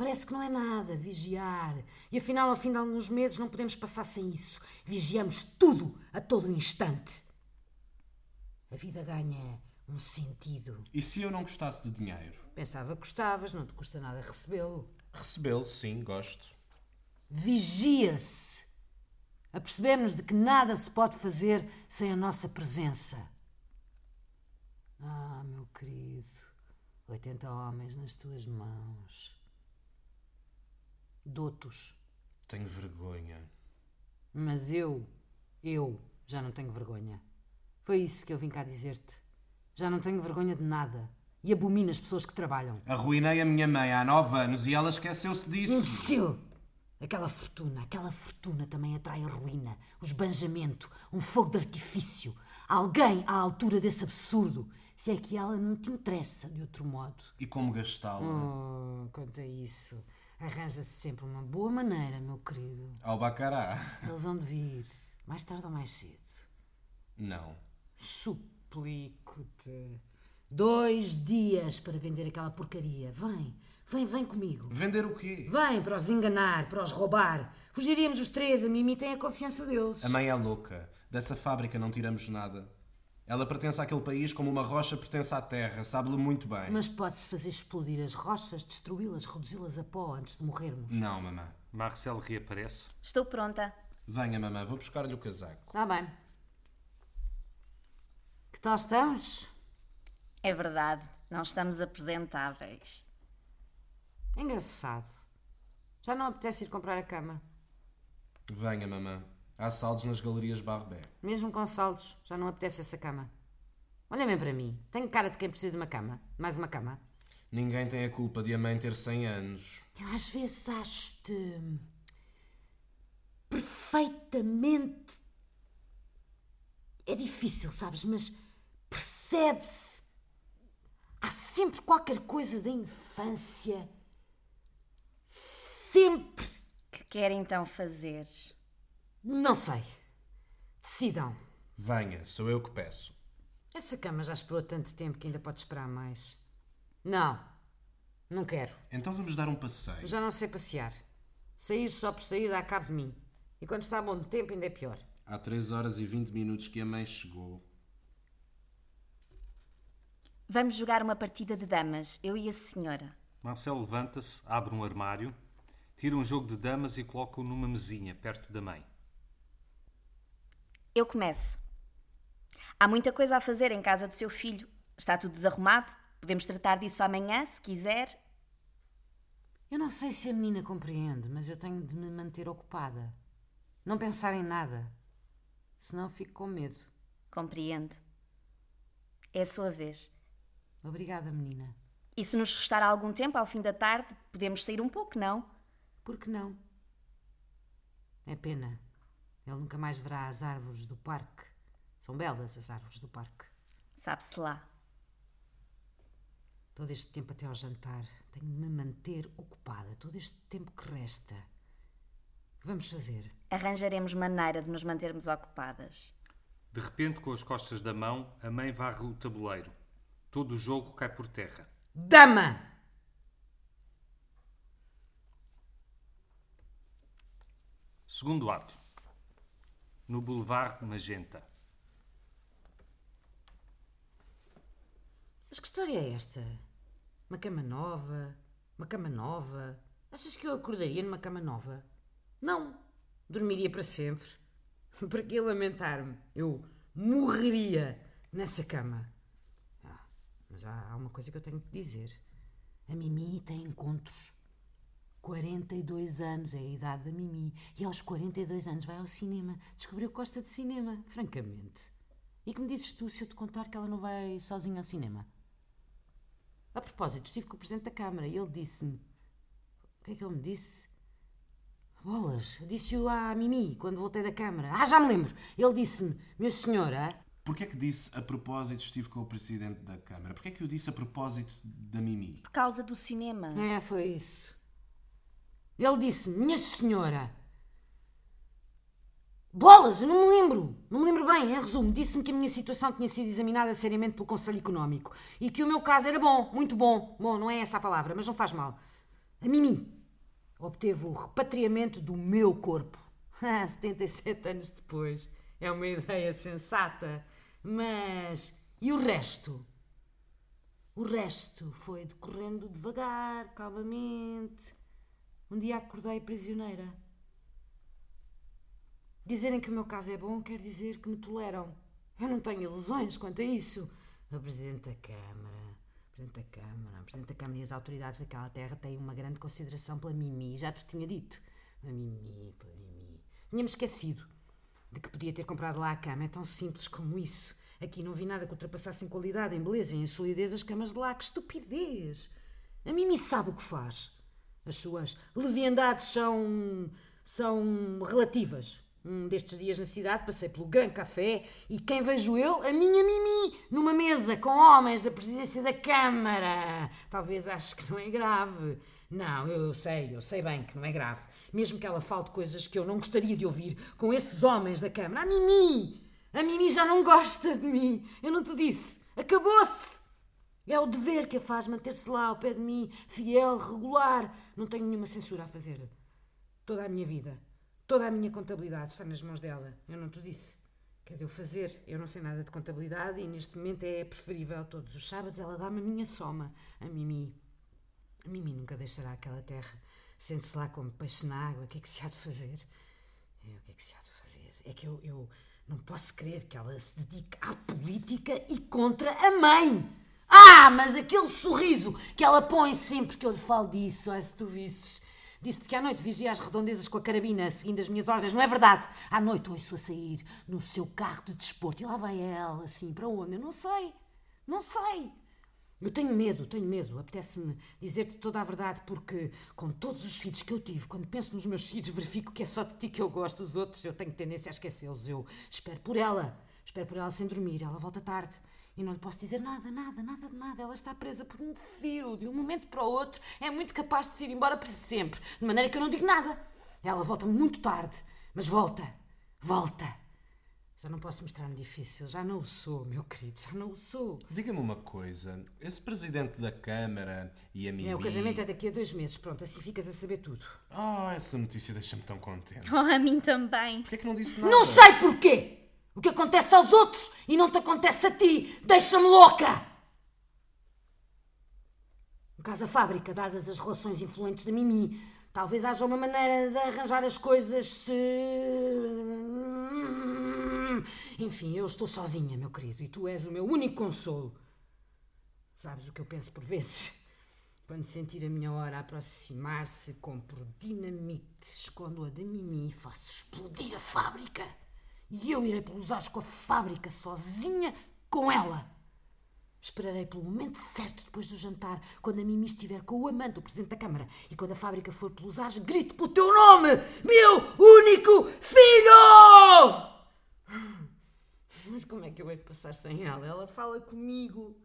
Parece que não é nada, vigiar. E afinal, ao fim de alguns meses, não podemos passar sem isso. Vigiamos tudo, a todo instante. A vida ganha um sentido. E se eu não gostasse de dinheiro? Pensava que gostavas, não te custa nada recebê-lo. Recebê-lo, sim, gosto. Vigia-se. A percebermos de que nada se pode fazer sem a nossa presença. Ah, meu querido, 80 homens nas tuas mãos. Dotos. Tenho vergonha. Mas eu, eu já não tenho vergonha. Foi isso que eu vim cá dizer-te. Já não tenho vergonha de nada. E abomino as pessoas que trabalham. Arruinei a minha mãe há nove anos e ela esqueceu-se disso. Imbecil! Aquela fortuna, aquela fortuna também atrai a ruína, o esbanjamento, um fogo de artifício. Alguém à altura desse absurdo. Se é que ela não te interessa de outro modo. E como gastá-la? Oh, quanto a isso, arranja-se sempre uma boa maneira, meu querido. Ao bacará? Eles vão de vir, mais tarde ou mais cedo. Não. Suplico-te. Dois dias para vender aquela porcaria. Vem, vem, vem comigo. Vender o quê? Vem para os enganar, para os roubar. Fugiríamos os três, a Mimi tem a confiança deles. A mãe é louca. Dessa fábrica não tiramos nada. Ela pertence àquele país como uma rocha pertence à terra, sabe-lhe muito bem. Mas pode-se fazer explodir as rochas, destruí-las, reduzi-las a pó antes de morrermos. Não, mamã. Marcel reaparece. Estou pronta. Venha, mamã, vou buscar-lhe o casaco. Está bem. Que tal estamos? É verdade, não estamos apresentáveis. Engraçado. Já não apetece ir comprar a cama. Venha, mamã. Há saldos nas galerias Barbé. Mesmo com saldos, já não apetece essa cama. Olha bem para mim. Tenho cara de quem precisa de uma cama. Mais uma cama. Ninguém tem a culpa de a mãe ter 100 anos. Eu às vezes acho-te. perfeitamente. É difícil, sabes? Mas percebe-se. Há sempre qualquer coisa da infância. Sempre. Que quer então fazer? Não sei. Decidam. Venha, sou eu que peço. Essa cama já esperou tanto tempo que ainda pode esperar mais. Não. Não quero. Então vamos dar um passeio. Já não sei passear. Sair só por sair dá cabo de mim. E quando está bom de tempo ainda é pior. Há 3 horas e 20 minutos que a mãe chegou. Vamos jogar uma partida de damas, eu e a senhora. Marcel levanta-se, abre um armário, tira um jogo de damas e coloca-o numa mesinha, perto da mãe. Eu começo. Há muita coisa a fazer em casa do seu filho. Está tudo desarrumado. Podemos tratar disso amanhã, se quiser. Eu não sei se a menina compreende, mas eu tenho de me manter ocupada. Não pensar em nada. Senão fico com medo. Compreendo. É a sua vez. Obrigada, menina. E se nos restar algum tempo ao fim da tarde, podemos sair um pouco, não? Por que não? É pena. Ele nunca mais verá as árvores do parque. São belas as árvores do parque. Sabe-se lá. Todo este tempo até ao jantar, tenho de me manter ocupada. Todo este tempo que resta. O que vamos fazer? Arranjaremos maneira de nos mantermos ocupadas. De repente, com as costas da mão, a mãe varre o tabuleiro. Todo o jogo cai por terra. Dama! Segundo ato. No Boulevard Magenta. Mas que história é esta? Uma cama nova? Uma cama nova? Achas que eu acordaria numa cama nova? Não. Dormiria para sempre. Para que lamentar-me? Eu morreria nessa cama. Ah, mas há, uma coisa que eu tenho que dizer. A Mimi tem encontros. 42 anos é a idade da Mimi. E aos 42 anos vai ao cinema. Descobriu que gosta de cinema, francamente. E que me dizes tu se eu te contar que ela não vai sozinha ao cinema? A propósito, estive com o Presidente da Câmara e ele disse-me. O que é que ele me disse? Bolas, disse-o à Mimi quando voltei da Câmara. Ah, já me lembro! Ele disse-me, minha senhora. Porquê é que disse a propósito estive com o Presidente da Câmara? Porquê é que eu disse a propósito da Mimi? Por causa do cinema. É, foi isso. Ele disse-me, minha senhora. Bolas, eu não me lembro. Não me lembro bem, em resumo. Disse-me que a minha situação tinha sido examinada seriamente pelo Conselho Económico e que o meu caso era bom, muito bom. Bom, não é essa a palavra, mas não faz mal. A Mimi obteve o repatriamento do meu corpo. Ah, 77 anos depois. É uma ideia sensata. Mas. E o resto? O resto foi decorrendo devagar, calmamente. Um dia acordei prisioneira. Dizerem que o meu caso é bom quer dizer que me toleram. Eu não tenho ilusões quanto a isso. O Presidente da Câmara, Presidente da Câmara, Presidente da Câmara e as autoridades daquela terra têm uma grande consideração pela Mimi. Já te tinha dito. A Mimi, pela Mimi. Tinha-me esquecido de que podia ter comprado lá a cama. É tão simples como isso. Aqui não vi nada que ultrapassasse em qualidade, em beleza e em solidez as camas de lá. Que estupidez! A Mimi sabe o que faz. As suas leviandades são. são relativas. Um destes dias na cidade passei pelo Gran Café e quem vejo eu? A minha Mimi, numa mesa com homens da presidência da Câmara. Talvez ache que não é grave. Não, eu sei, eu sei bem que não é grave. Mesmo que ela fale de coisas que eu não gostaria de ouvir com esses homens da Câmara. A Mimi! A Mimi já não gosta de mim. Eu não te disse. Acabou-se! É o dever que a faz manter-se lá ao pé de mim, fiel, regular. Não tenho nenhuma censura a fazer. Toda a minha vida. Toda a minha contabilidade está nas mãos dela. Eu não te disse. Que é de eu fazer. Eu não sei nada de contabilidade e neste momento é preferível. Todos os sábados ela dá-me a minha soma. A Mimi. A Mimi nunca deixará aquela terra. Sente-se lá como peixe na água. O que é que se há de fazer? É, o que é que se há de fazer? É que eu, eu não posso crer que ela se dedique à política e contra a mãe. Ah, mas aquele sorriso que ela põe sempre que eu lhe falo disso, ai, se tu visses. Disse-te que à noite vigia as redondezas com a carabina, seguindo as minhas ordens, não é verdade? À noite ouço a sair no seu carro de desporto e lá vai ela, assim, para onde? Eu não sei, não sei. Eu tenho medo, tenho medo. Apetece-me dizer-te toda a verdade, porque com todos os filhos que eu tive, quando penso nos meus filhos, verifico que é só de ti que eu gosto. Os outros eu tenho tendência a esquecê-los. Eu espero por ela, espero por ela sem dormir. Ela volta tarde. E não lhe posso dizer nada, nada, nada de nada. Ela está presa por um fio. De um momento para o outro é muito capaz de se ir embora para sempre. De maneira que eu não digo nada. Ela volta muito tarde. Mas volta. Volta. Já não posso mostrar-me difícil. Já não o sou, meu querido. Já não o sou. Diga-me uma coisa. Esse presidente da Câmara e a Mimi... É, o casamento é daqui a dois meses. Pronto, assim ficas a saber tudo. Ah, essa notícia deixa-me tão contente. Oh, a mim também. Porquê é que não disse nada? Não sei porquê! O que acontece aos outros e não te acontece a ti deixa-me louca! No caso da fábrica, dadas as relações influentes da Mimi, talvez haja uma maneira de arranjar as coisas se. Enfim, eu estou sozinha, meu querido, e tu és o meu único consolo. Sabes o que eu penso por vezes? Quando sentir a minha hora aproximar-se, compro dinamite, escondo-a da Mimi e faço explodir a fábrica. E eu irei pelos ares com a fábrica sozinha com ela. Esperarei pelo momento certo depois do jantar, quando a Mimi estiver com o amante, o presidente da Câmara, e quando a fábrica for pelos ares, grito pelo teu nome, meu único filho! Mas como é que eu hei de passar sem ela? Ela fala comigo.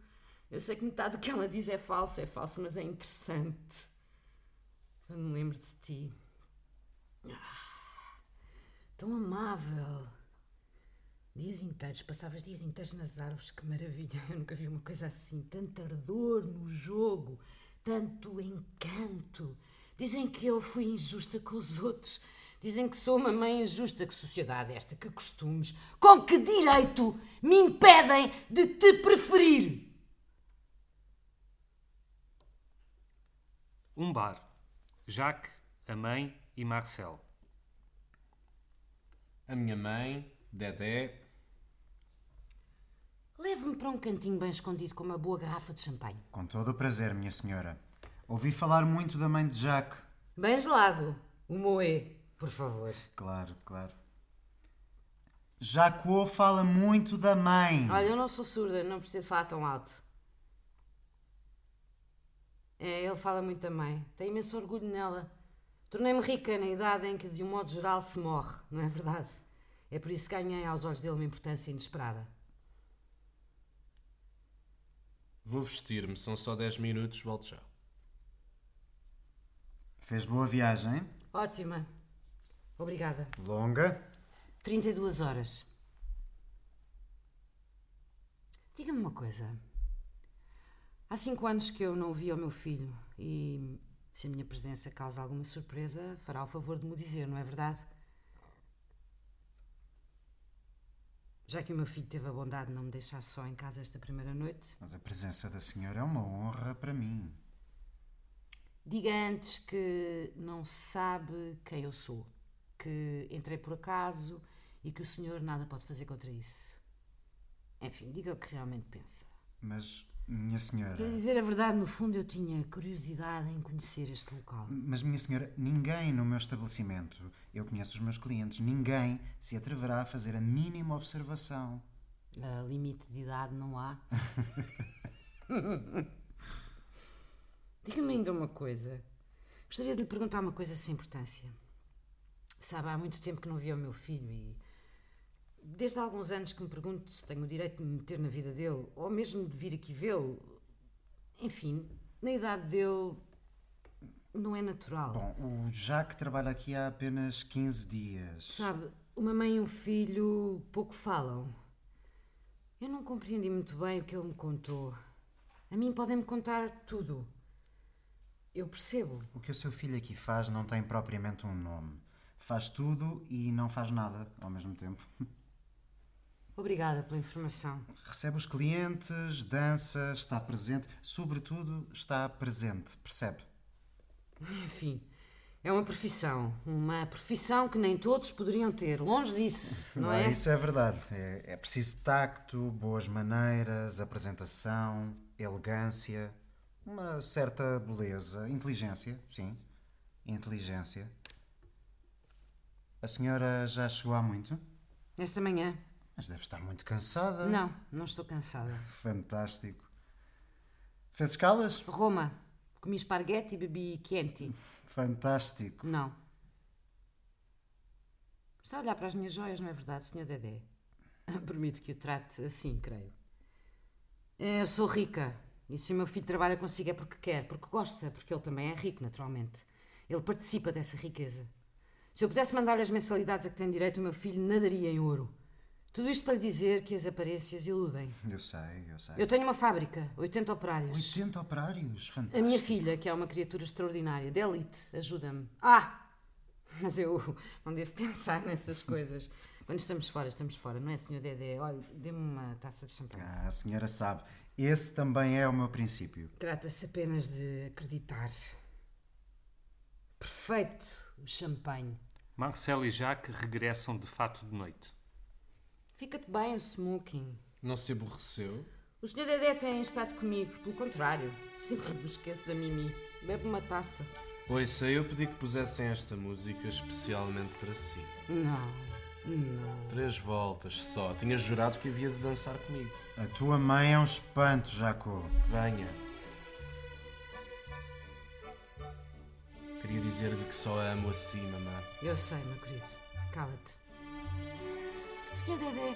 Eu sei que metade do que ela diz é falso, é falso, mas é interessante. Quando me lembro de ti. Ah, tão amável. Dias inteiros, passavas dias inteiros nas árvores, que maravilha! Eu nunca vi uma coisa assim. Tanto ardor no jogo, tanto encanto. Dizem que eu fui injusta com os outros. Dizem que sou uma mãe injusta. Que sociedade é esta? Que costumes? Com que direito me impedem de te preferir? Um bar. Jacques, a mãe e Marcel. A minha mãe, Dedé, Leve-me para um cantinho bem escondido com uma boa garrafa de champanhe. Com todo o prazer, minha senhora. Ouvi falar muito da mãe de Jacques. Bem gelado. O moé, por favor. Claro, claro. Jacques fala muito da mãe. Olha, eu não sou surda, não preciso falar tão alto. É, ele fala muito também. Tenho imenso orgulho nela. Tornei-me rica na idade em que, de um modo geral, se morre, não é verdade? É por isso que ganhei aos olhos dele uma importância inesperada. Vou vestir-me. São só 10 minutos, volto já. Fez boa viagem? Ótima. Obrigada. Longa? 32 horas. Diga-me uma coisa. Há cinco anos que eu não vi o meu filho e se a minha presença causa alguma surpresa, fará o favor de me dizer, não é verdade? Já que o meu filho teve a bondade de não me deixar só em casa esta primeira noite, Mas a presença da senhora é uma honra para mim. diga antes que não sabe quem eu sou, que entrei por acaso e que o senhor nada pode fazer contra isso. Enfim, diga o que realmente pensa. Mas, minha senhora. Para dizer a verdade, no fundo eu tinha curiosidade em conhecer este local. Mas, minha senhora, ninguém no meu estabelecimento, eu conheço os meus clientes, ninguém se atreverá a fazer a mínima observação. A limite de idade não há. Diga-me ainda uma coisa. Gostaria de lhe perguntar uma coisa sem importância. Sabe, há muito tempo que não via o meu filho e. Desde há alguns anos que me pergunto se tenho o direito de me meter na vida dele, ou mesmo de vir aqui vê-lo. Enfim, na idade dele. não é natural. Bom, o Jacques trabalha aqui há apenas 15 dias. Sabe, uma mãe e um filho pouco falam. Eu não compreendi muito bem o que ele me contou. A mim podem-me contar tudo. Eu percebo. O que o seu filho aqui faz não tem propriamente um nome. Faz tudo e não faz nada ao mesmo tempo. Obrigada pela informação. Recebe os clientes, dança, está presente, sobretudo está presente, percebe? Enfim, é uma profissão. Uma profissão que nem todos poderiam ter. Longe disso, não é? Isso é verdade. É, é preciso tacto, boas maneiras, apresentação, elegância, uma certa beleza, inteligência, sim, inteligência. A senhora já chegou há muito? Esta manhã. Mas deve estar muito cansada. Não, não estou cansada. Fantástico. Fez escalas? Roma. Comi esparguete e bebi quente. Fantástico. Não. Está a olhar para as minhas joias, não é verdade, Sr. Dedé? Permito que o trate assim, creio. Eu sou rica. E se o meu filho trabalha consigo é porque quer, porque gosta, porque ele também é rico, naturalmente. Ele participa dessa riqueza. Se eu pudesse mandar-lhe as mensalidades a que tem direito, o meu filho nadaria em ouro. Tudo isto para dizer que as aparências iludem. Eu sei, eu sei. Eu tenho uma fábrica, 80 operários. 80 operários, fantástico. A minha filha, que é uma criatura extraordinária, de elite, ajuda-me. Ah! Mas eu não devo pensar nessas coisas. Quando estamos fora, estamos fora, não é, Sr. Dedé? Olha, dê-me uma taça de champanhe. Ah, a senhora sabe. Esse também é o meu princípio. Trata-se apenas de acreditar. Perfeito, o champanhe. Marcel e Jacques regressam de fato de noite. Fica-te bem o smoking. Não se aborreceu? O Sr. Dedé tem estado comigo, pelo contrário. Sempre me esqueço da Mimi. Bebe uma taça. Ouça, eu pedi que pusessem esta música especialmente para si. Não, não. Três voltas só. Tinha jurado que havia de dançar comigo. A tua mãe é um espanto, Jaco. Venha. Queria dizer-lhe que só a amo assim, mamã. Eu sei, meu querido. Cala-te. Sr. Dedé,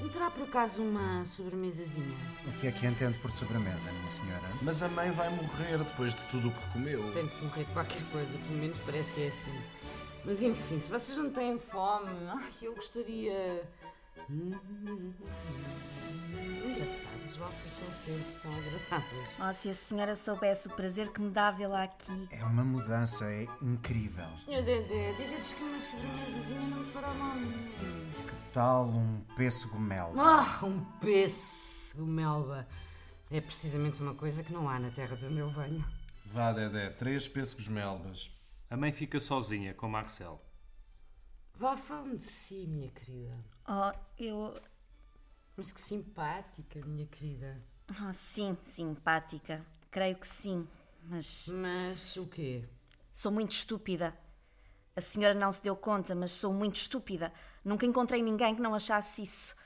me terá por acaso uma sobremesazinha? O que é que entende por sobremesa, minha senhora? Mas a mãe vai morrer depois de tudo o que comeu. Tem de se morrer de qualquer coisa, pelo menos parece que é assim. Mas enfim, se vocês não têm fome, ai, eu gostaria. Engraçado, as valsas são sempre tão agradáveis. Oh, se a senhora soubesse o prazer que me dá vê-la aqui. É uma mudança, é incrível. Senhor Dedé, diga-lhes que uma sobremesazinha não me fará mal nenhum. Que tal um pêssego mel? Ah, um pêssego melba. É precisamente uma coisa que não há na terra de onde eu venho. Vá, Dedé, três pêssegos melbas. A mãe fica sozinha com Marcel. Vá, fale-me de si, minha querida. Oh, eu. Mas que simpática, minha querida. Oh, sim, simpática. Creio que sim. Mas Mas o quê? sou muito estúpida. A senhora não se deu conta, mas sou muito estúpida. Nunca encontrei ninguém que não achasse isso.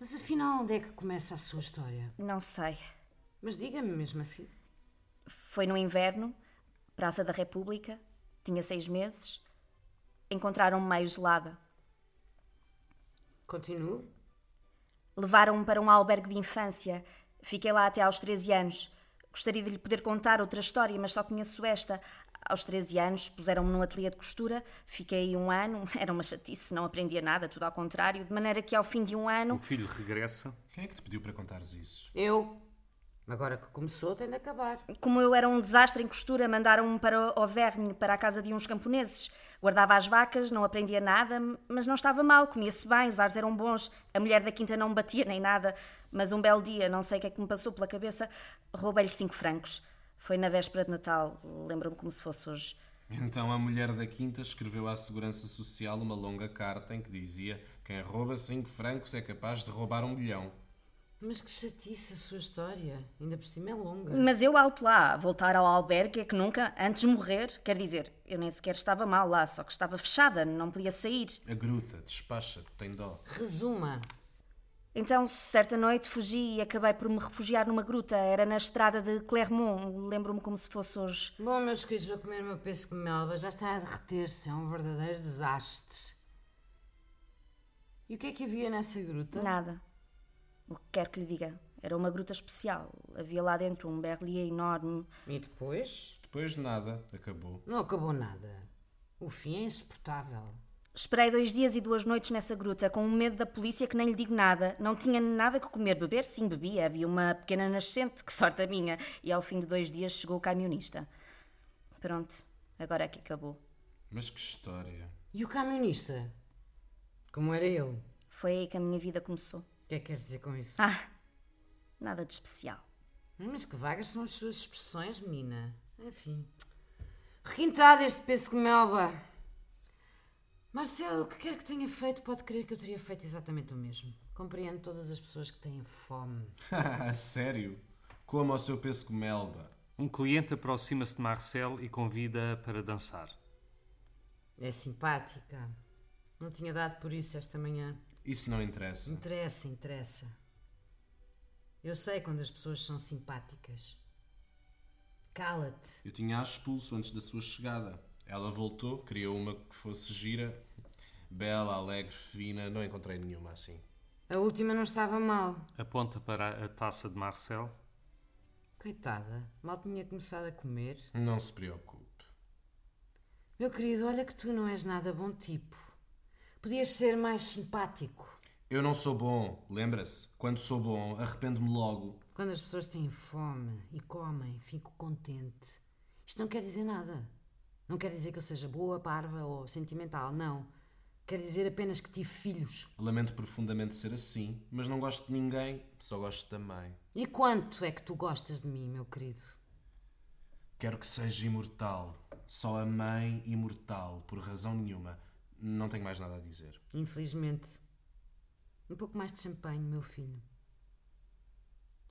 Mas afinal, onde é que começa a sua história? Não sei. Mas diga-me mesmo assim. Foi no inverno, Praça da República, tinha seis meses. Encontraram-me meio gelada. Continuo? Levaram-me para um albergue de infância. Fiquei lá até aos 13 anos. Gostaria de lhe poder contar outra história, mas só conheço esta. Aos 13 anos puseram-me num ateliê de costura. Fiquei aí um ano. Era uma chatice, não aprendia nada, tudo ao contrário. De maneira que ao fim de um O ano. filho regressa. Quem é que te pediu para contares isso? Eu. Agora que começou, tem de acabar. Como eu era um desastre em costura, mandaram-me para Auvergne, para a casa de uns camponeses. Guardava as vacas, não aprendia nada, mas não estava mal, comia-se bem, os ares eram bons. A mulher da quinta não me batia nem nada, mas um belo dia, não sei o que é que me passou pela cabeça, roubei-lhe cinco francos. Foi na véspera de Natal, lembro-me como se fosse hoje. Então a mulher da quinta escreveu à Segurança Social uma longa carta em que dizia quem rouba cinco francos é capaz de roubar um bilhão. Mas que chatice a sua história. Ainda por cima é longa. Mas eu alto lá, voltar ao albergue é que nunca, antes de morrer, quer dizer, eu nem sequer estava mal lá, só que estava fechada, não podia sair. A gruta, despacha-te, tem dó. Resuma. Então, certa noite, fugi e acabei por me refugiar numa gruta. Era na estrada de Clermont. Lembro-me como se fosse hoje. Bom, meus queridos, vou comer o meu pêssego de melba. Já está a derreter-se. É um verdadeiro desastre. E o que é que havia nessa gruta? Nada. O que quer que lhe diga. Era uma gruta especial. Havia lá dentro um berlier enorme. E depois? Depois nada, acabou. Não acabou nada. O fim é insuportável. Esperei dois dias e duas noites nessa gruta, com o medo da polícia que nem lhe digo nada. Não tinha nada que comer. Beber, sim, bebia. Havia uma pequena nascente, que sorte a minha. E ao fim de dois dias chegou o camionista. Pronto, agora é que acabou. Mas que história. E o camionista? Como era ele? Foi aí que a minha vida começou. O que é que quer dizer com isso? Ah, nada de especial. Mas que vagas são as suas expressões, menina. Enfim. Requintado este pêssego melba. Marcelo, o que quer que tenha feito, pode crer que eu teria feito exatamente o mesmo. Compreendo todas as pessoas que têm fome. Sério? Como ao seu pêssego melba. Um cliente aproxima-se de Marcel e convida para dançar. É simpática. Não tinha dado por isso esta manhã. Isso não interessa. Interessa, interessa. Eu sei quando as pessoas são simpáticas. Cala-te. Eu tinha a expulso antes da sua chegada. Ela voltou, criou uma que fosse gira, bela, alegre, fina. Não encontrei nenhuma assim. A última não estava mal. Aponta para a taça de Marcel. Coitada, mal tinha começado a comer. Não se preocupe. Meu querido, olha que tu não és nada bom tipo. Podias ser mais simpático. Eu não sou bom, lembra-se? Quando sou bom, arrependo-me logo. Quando as pessoas têm fome e comem, fico contente. Isto não quer dizer nada. Não quer dizer que eu seja boa, parva ou sentimental, não. Quer dizer apenas que tive filhos. Lamento profundamente ser assim, mas não gosto de ninguém, só gosto da mãe. E quanto é que tu gostas de mim, meu querido? Quero que seja imortal. Só a mãe imortal, por razão nenhuma. Não tenho mais nada a dizer. Infelizmente. Um pouco mais de champanhe, meu filho.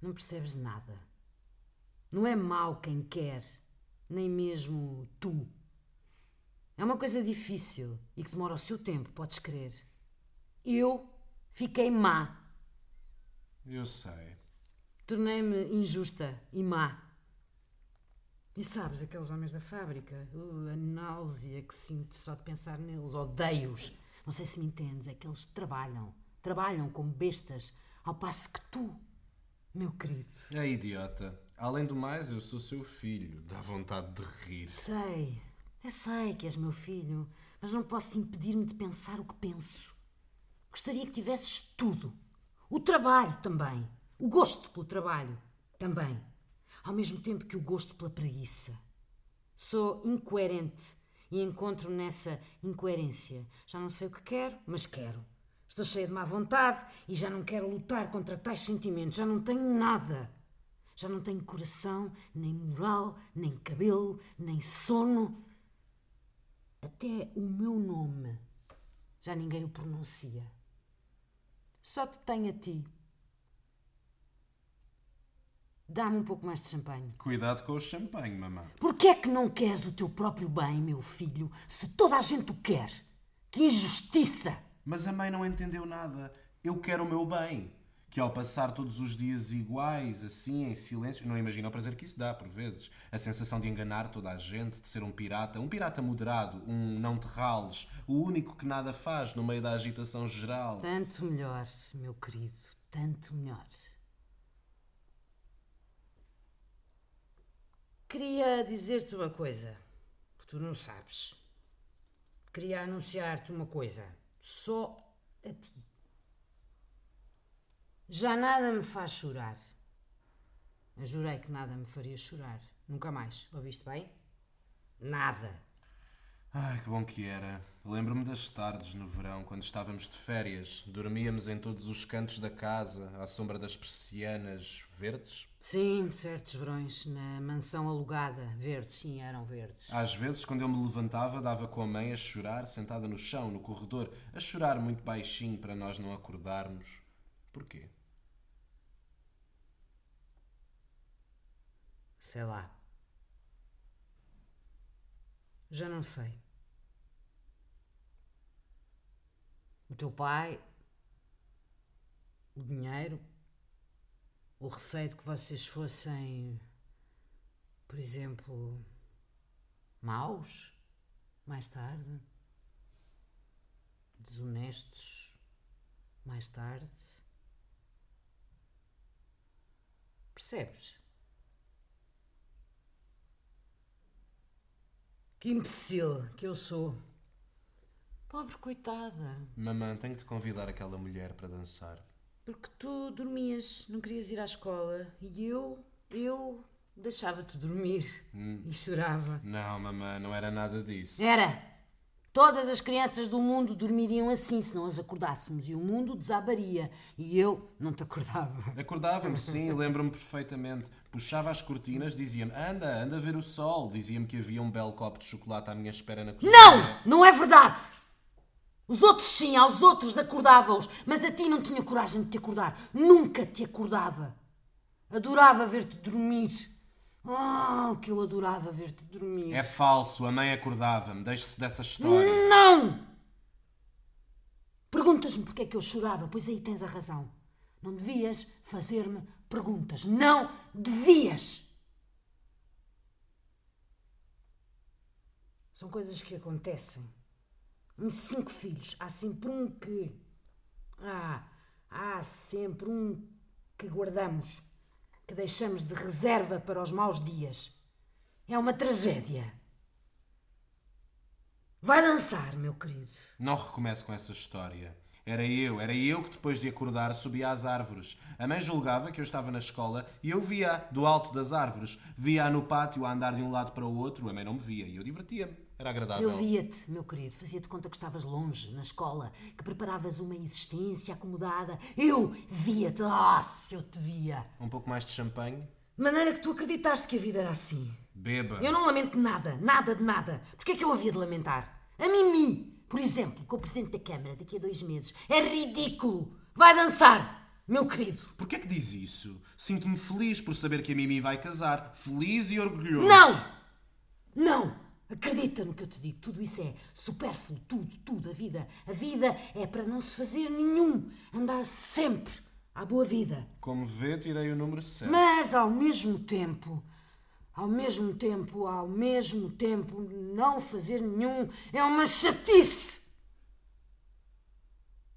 Não percebes nada. Não é mau quem quer, nem mesmo tu. É uma coisa difícil e que demora o seu tempo, podes crer. Eu fiquei má. Eu sei. Tornei-me injusta e má. E sabes, aqueles homens da fábrica, uh, a náusea que sinto só de pensar neles, odeio-os. Não sei se me entendes, é que eles trabalham, trabalham como bestas, ao passo que tu, meu querido. É idiota. Além do mais, eu sou seu filho. Dá vontade de rir. Sei, eu sei que és meu filho, mas não posso impedir-me de pensar o que penso. Gostaria que tivesses tudo. O trabalho também. O gosto pelo trabalho também. Ao mesmo tempo que o gosto pela preguiça. Sou incoerente e encontro nessa incoerência. Já não sei o que quero, mas quero. Estou cheia de má vontade e já não quero lutar contra tais sentimentos. Já não tenho nada. Já não tenho coração, nem moral, nem cabelo, nem sono. Até o meu nome já ninguém o pronuncia. Só te tenho a ti. Dá-me um pouco mais de champanhe. Cuidado com o champanhe, mamã. Porquê é que não queres o teu próprio bem, meu filho, se toda a gente o quer? Que injustiça! Mas a mãe não entendeu nada. Eu quero o meu bem. Que ao passar todos os dias iguais, assim, em silêncio, não imagina o prazer que isso dá, por vezes. A sensação de enganar toda a gente, de ser um pirata, um pirata moderado, um não terrales, o único que nada faz no meio da agitação geral. Tanto melhor, meu querido, tanto melhor. Queria dizer-te uma coisa, que tu não sabes. Queria anunciar-te uma coisa, só a ti. Já nada me faz chorar. Eu jurei que nada me faria chorar. Nunca mais. Ouviste bem? Nada. Ai, que bom que era. Lembro-me das tardes no verão, quando estávamos de férias. Dormíamos em todos os cantos da casa, à sombra das persianas verdes. Sim, certos verões, na mansão alugada. Verdes, sim, eram verdes. Às vezes, quando eu me levantava, dava com a mãe a chorar, sentada no chão, no corredor, a chorar muito baixinho para nós não acordarmos. Porquê? Sei lá. Já não sei. O teu pai o dinheiro, o receio de que vocês fossem, por exemplo, maus mais tarde, desonestos mais tarde. Percebes? Que imbecil que eu sou. Pobre coitada. Mamãe, tenho que te convidar aquela mulher para dançar. Porque tu dormias, não querias ir à escola. E eu, eu deixava-te dormir. E chorava. Não, mamãe, não era nada disso. Era! Todas as crianças do mundo dormiriam assim se não as acordássemos. E o mundo desabaria. E eu não te acordava. Acordava-me, sim, lembro-me perfeitamente. Puxava as cortinas, dizia-me: anda, anda a ver o sol. Dizia-me que havia um belo copo de chocolate à minha espera na cozinha. Não! Não é verdade! Os outros sim, aos outros acordava-os, mas a ti não tinha coragem de te acordar. Nunca te acordava. Adorava ver-te dormir. Oh, que eu adorava ver-te dormir. É falso, a mãe acordava-me. Deixe-se dessa história. Não! Perguntas-me porque é que eu chorava, pois aí tens a razão. Não devias fazer-me perguntas. Não devias! São coisas que acontecem. Cinco filhos há sempre um que. Ah, há sempre um que guardamos, que deixamos de reserva para os maus dias. É uma tragédia. Vai dançar, meu querido. Não recomece com essa história. Era eu, era eu que depois de acordar subia às árvores. A mãe julgava que eu estava na escola e eu via do alto das árvores. Via-a no pátio a andar de um lado para o outro, a mãe não me via e eu divertia-me. Era agradável. Eu via-te, meu querido, fazia-te conta que estavas longe, na escola, que preparavas uma existência acomodada. Eu via-te, ah, se eu te via. Um pouco mais de champanhe? De maneira que tu acreditaste que a vida era assim. Beba. Eu não lamento nada, nada de nada. Porquê é que eu havia de lamentar? A Mimi, por exemplo, com o Presidente da Câmara daqui a dois meses. É ridículo. Vai dançar, meu querido. Porquê é que diz isso? Sinto-me feliz por saber que a Mimi vai casar. Feliz e orgulhoso. Não! Não! Acredita no que eu te digo. Tudo isso é supérfluo. Tudo, tudo. A vida. A vida é para não se fazer nenhum. Andar sempre à boa vida. Como vê, tirei o número 7. Mas ao mesmo tempo, ao mesmo tempo, ao mesmo tempo, não fazer nenhum é uma chatice.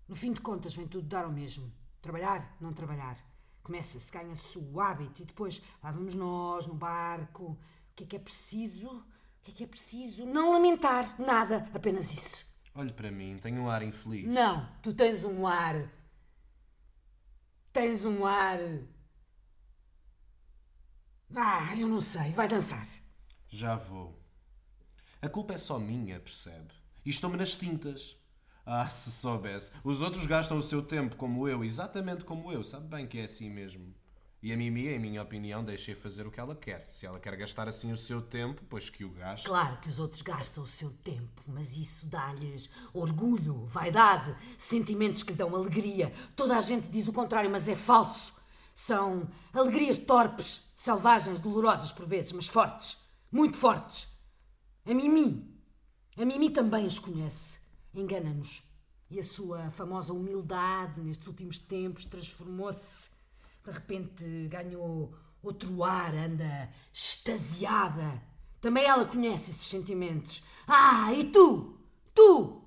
No fim de contas, vem tudo dar ao mesmo. Trabalhar, não trabalhar. Começa-se, ganha-se o hábito e depois lá vamos nós no barco. O que é que é preciso? O que é que é preciso? Não lamentar nada, apenas isso. Olhe para mim, tenho um ar infeliz. Não, tu tens um ar. Tens um ar. Ah, eu não sei, vai dançar. Já vou. A culpa é só minha, percebe? E estou-me nas tintas. Ah, se soubesse. Os outros gastam o seu tempo como eu, exatamente como eu. Sabe bem que é assim mesmo. E a Mimi, em minha opinião, deixei fazer o que ela quer. Se ela quer gastar assim o seu tempo, pois que o gaste. Claro que os outros gastam o seu tempo, mas isso dá-lhes orgulho, vaidade, sentimentos que dão alegria. Toda a gente diz o contrário, mas é falso. São alegrias torpes, selvagens, dolorosas por vezes, mas fortes. Muito fortes. A Mimi. A Mimi também as conhece. Engana-nos. E a sua famosa humildade nestes últimos tempos transformou-se. De repente ganhou outro ar, anda extasiada. Também ela conhece esses sentimentos. Ah, e tu? Tu?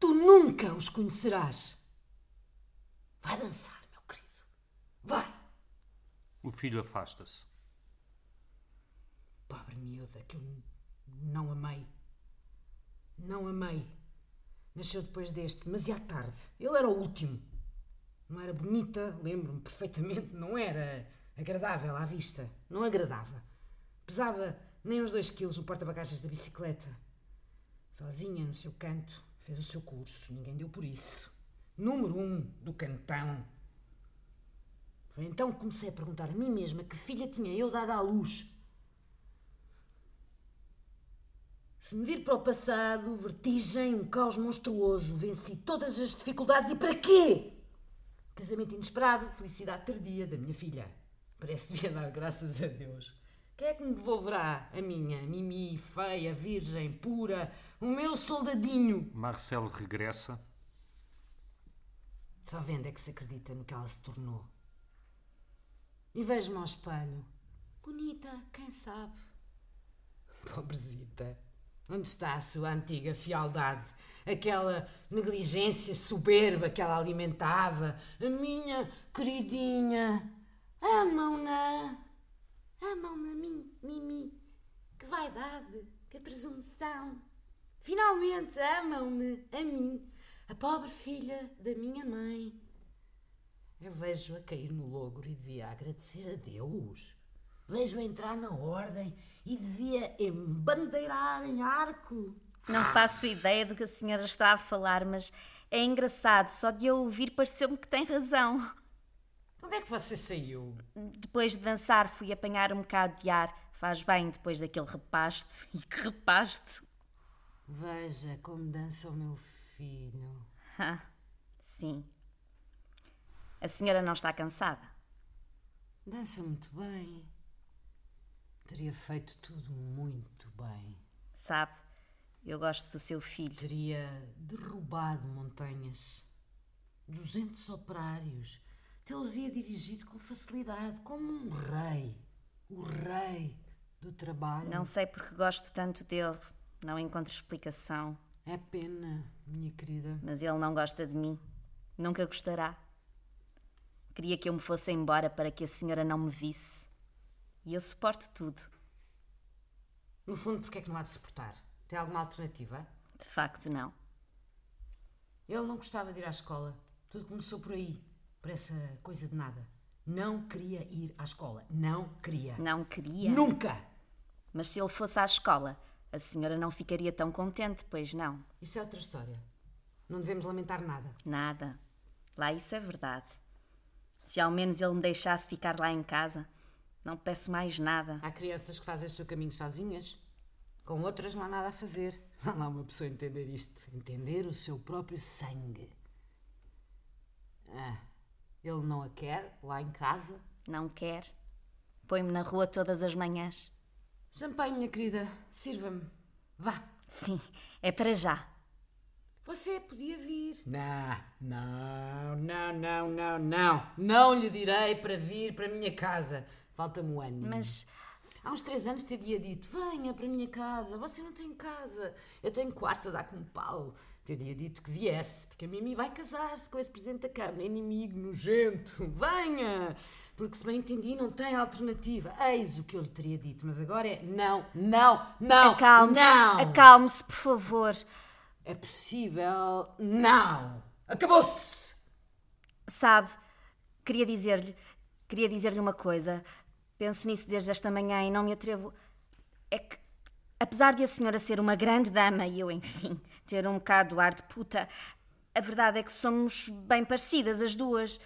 Tu nunca os conhecerás. Vai dançar, meu querido. Vai. O filho afasta-se. Pobre miúda que eu não amei. Não amei. Nasceu depois deste, demasiado tarde. Ele era o último. Não era bonita, lembro-me perfeitamente, não era agradável à vista. Não agradava. Pesava nem uns dois quilos no porta-bagagens da bicicleta. Sozinha no seu canto, fez o seu curso. Ninguém deu por isso. Número um do cantão. Foi então que comecei a perguntar a mim mesma que filha tinha eu dado à luz. Se me vir para o passado, vertigem, um caos monstruoso, venci todas as dificuldades e para quê? Casamento inesperado, felicidade tardia da minha filha. Parece que devia dar graças a Deus. Quem é que me devolverá a minha, Mimi, feia, virgem, pura, o meu soldadinho? Marcelo regressa. Só vendo é que se acredita no que ela se tornou. E vejo-me ao espelho. Bonita, quem sabe? Pobrezita. Onde está a sua antiga fialdade? Aquela negligência soberba que ela alimentava? A minha queridinha. Amam-na. Amam-me a mim, Mimi. Que vaidade, que presunção. Finalmente amam-me a mim, a pobre filha da minha mãe. Eu vejo-a cair no logro e devia agradecer a Deus. Vejo-a entrar na ordem e devia embandeirar em arco. Não faço ideia do que a senhora está a falar, mas é engraçado. Só de eu ouvir pareceu-me que tem razão. Onde é que você saiu? Depois de dançar, fui apanhar um bocado de ar. Faz bem depois daquele repasto. E que repasto! Veja como dança o meu filho. Ah, sim. A senhora não está cansada? Dança muito bem. Teria feito tudo muito bem. Sabe, eu gosto do seu filho. Teria derrubado montanhas. Duzentos operários. Tê-los ia dirigido com facilidade, como um rei. O rei do trabalho. Não sei porque gosto tanto dele. Não encontro explicação. É pena, minha querida. Mas ele não gosta de mim. Nunca gostará. Queria que eu me fosse embora para que a senhora não me visse. E eu suporto tudo. No fundo, porquê é que não há de suportar? Tem alguma alternativa? De facto, não. Ele não gostava de ir à escola. Tudo começou por aí. Por essa coisa de nada. Não queria ir à escola. Não queria. Não queria? Nunca! Mas se ele fosse à escola, a senhora não ficaria tão contente, pois não? Isso é outra história. Não devemos lamentar nada. Nada. Lá isso é verdade. Se ao menos ele me deixasse ficar lá em casa, não peço mais nada. Há crianças que fazem o seu caminho sozinhas. Com outras não há nada a fazer. Vá lá uma pessoa entender isto. Entender o seu próprio sangue. Ah, ele não a quer lá em casa? Não quer. Põe-me na rua todas as manhãs. Champanhe, minha querida. Sirva-me. Vá. Sim, é para já. Você podia vir. Não, não, não, não, não, não. Não lhe direi para vir para a minha casa. Falta-me um ano. Mas Há uns três anos teria dito: venha para a minha casa. Você não tem casa. Eu tenho quartos a dar com pau. Teria dito que viesse, porque a Mimi vai casar-se com esse presidente da Câmara. Inimigo nojento. Venha! Porque, se bem entendi, não tem alternativa. Eis o que eu lhe teria dito. Mas agora é: não, não, não. acalme-se. Não! Acalme-se, por favor. É possível. Não! Acabou-se! Sabe, queria dizer-lhe, queria dizer-lhe uma coisa. Penso nisso desde esta manhã e não me atrevo. É que, apesar de a senhora ser uma grande dama e eu, enfim, ter um bocado do ar de puta, a verdade é que somos bem parecidas as duas.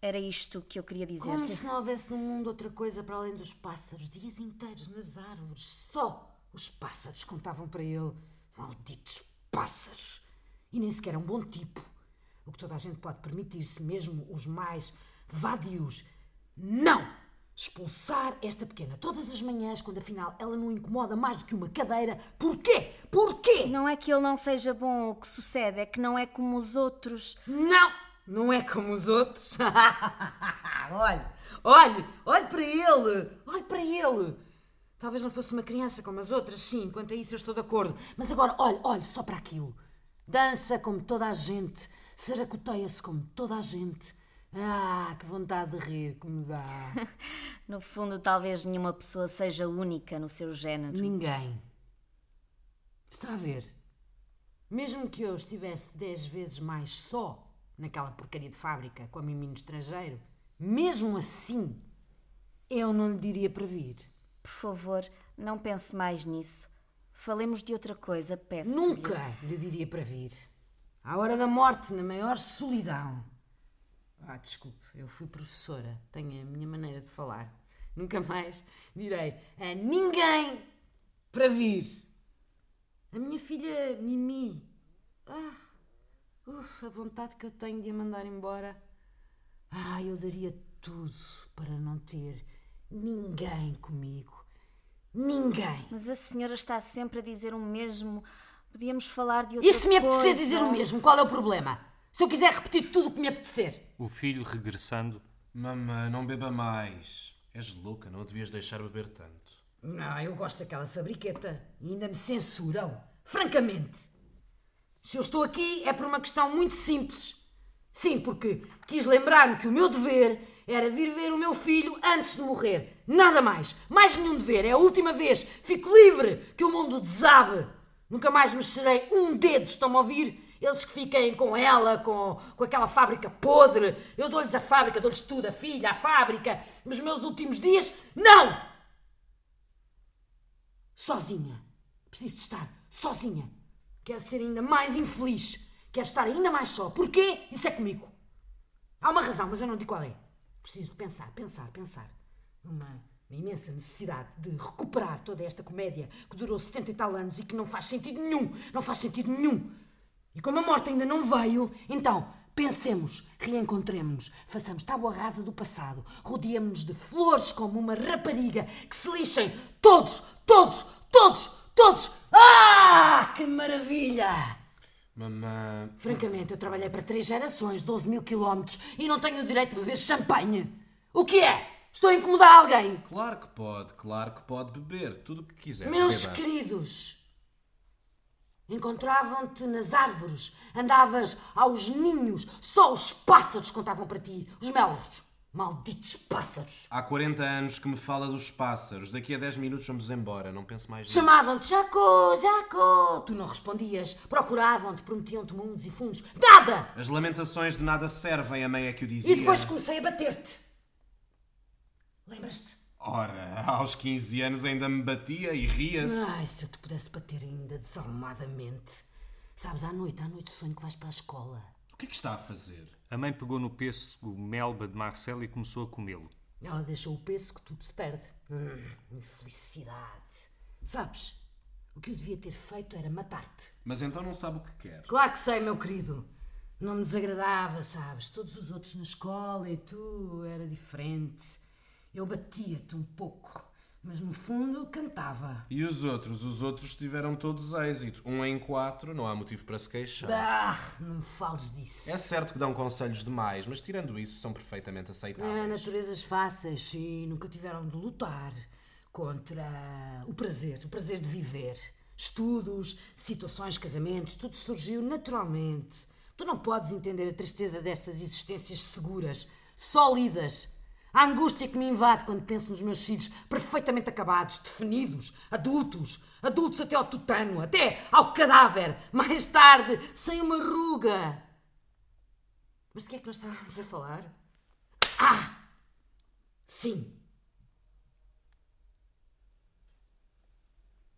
Era isto que eu queria Como dizer-lhe. se não houvesse no mundo outra coisa para além dos pássaros, dias inteiros nas árvores. Só os pássaros contavam para ele. Malditos pássaros! E nem sequer é um bom tipo. O que toda a gente pode permitir-se, mesmo os mais vadios. Não! Expulsar esta pequena todas as manhãs, quando afinal ela não incomoda mais do que uma cadeira. Porquê? Porquê? Não é que ele não seja bom, o que sucede é que não é como os outros. Não! Não é como os outros. olhe, olhe, olhe para ele. Olhe para ele. Talvez não fosse uma criança como as outras, sim, quanto a isso eu estou de acordo. Mas agora, olhe, olhe só para aquilo. Dança como toda a gente. Saracoteia-se como toda a gente. Ah, que vontade de rir que me dá. No fundo, talvez nenhuma pessoa seja única no seu género. Ninguém. Está a ver? Mesmo que eu estivesse dez vezes mais só naquela porcaria de fábrica com a Mimi no estrangeiro, mesmo assim, eu não lhe diria para vir. Por favor, não pense mais nisso. Falemos de outra coisa, peço. Nunca lhe diria para vir. À hora da morte, na maior solidão. Ah, desculpe, eu fui professora, tenho a minha maneira de falar. Nunca mais direi a ninguém para vir. A minha filha Mimi. Ah, uf, a vontade que eu tenho de a mandar embora. Ah, eu daria tudo para não ter ninguém comigo. Ninguém. Mas a senhora está sempre a dizer o mesmo. Podíamos falar de outra E se me coisa. apetecer dizer o mesmo, qual é o problema? Se eu quiser repetir tudo o que me apetecer. O filho regressando. Mamãe, não beba mais. És louca, não a devias deixar beber tanto. Não, eu gosto daquela fabriqueta. E ainda me censuram. Francamente. Se eu estou aqui é por uma questão muito simples. Sim, porque quis lembrar-me que o meu dever era vir ver o meu filho antes de morrer. Nada mais. Mais nenhum dever. É a última vez. Fico livre que o mundo desabe. Nunca mais mexerei um dedo. Estão-me a ouvir? Eles que fiquem com ela, com, com aquela fábrica podre. Eu dou-lhes a fábrica, dou-lhes tudo, a filha, a fábrica. Nos meus últimos dias, não! Sozinha. Preciso estar sozinha. Quero ser ainda mais infeliz. Quero estar ainda mais só. Porquê? Isso é comigo. Há uma razão, mas eu não digo qual é. Preciso pensar, pensar, pensar. Uma, uma imensa necessidade de recuperar toda esta comédia que durou 70 e tal anos e que não faz sentido nenhum. Não faz sentido nenhum. E como a morte ainda não veio, então pensemos, reencontremos-nos, façamos tábua rasa do passado, rodeemos-nos de flores como uma rapariga, que se lixem todos, todos, todos, todos. Ah, que maravilha! Mamãe. Francamente, eu trabalhei para três gerações, 12 mil quilómetros, e não tenho o direito de beber champanhe. O que é? Estou a incomodar alguém? Claro que pode, claro que pode beber. Tudo o que quiser. Meus beba. queridos, encontravam-te nas árvores, andavas aos ninhos, só os pássaros contavam para ti, os melos. Malditos pássaros. Há 40 anos que me fala dos pássaros. Daqui a 10 minutos vamos embora. Não pense mais nisso. Chamavam-te Jacó, Jacó. Tu não respondias. Procuravam-te, prometiam-te mundos e fundos. Nada! As lamentações de nada servem, a mãe é que o dizia. E depois comecei a bater-te. Lembras-te? Ora, aos 15 anos ainda me batia e ria-se. Ai, se eu te pudesse bater ainda desalmadamente. Sabes, à noite, à noite sonho que vais para a escola. O que é que está a fazer? A mãe pegou no pêssego melba de Marcelo e começou a comê-lo. Ela deixou o peso que tudo se perde. Hum, infelicidade. Sabes, o que eu devia ter feito era matar-te. Mas então não sabe o que quer. Claro que sei, meu querido. Não me desagradava, sabes? Todos os outros na escola e tu era diferente. Eu batia-te um pouco, mas no fundo cantava. E os outros? Os outros tiveram todos êxito. Um em quatro, não há motivo para se queixar. Ah, não me fales disso. É certo que dão conselhos demais, mas tirando isso, são perfeitamente É, aceitáveis. naturezas fáceis, sim, nunca tiveram de lutar contra o prazer, o prazer de viver. Estudos, situações, casamentos, tudo surgiu naturalmente. Tu não podes entender a tristeza dessas existências seguras, sólidas. A angústia que me invade quando penso nos meus filhos perfeitamente acabados, definidos, adultos, adultos até ao tutano, até ao cadáver, mais tarde, sem uma ruga. Mas de que é que nós estávamos a falar? Ah! Sim.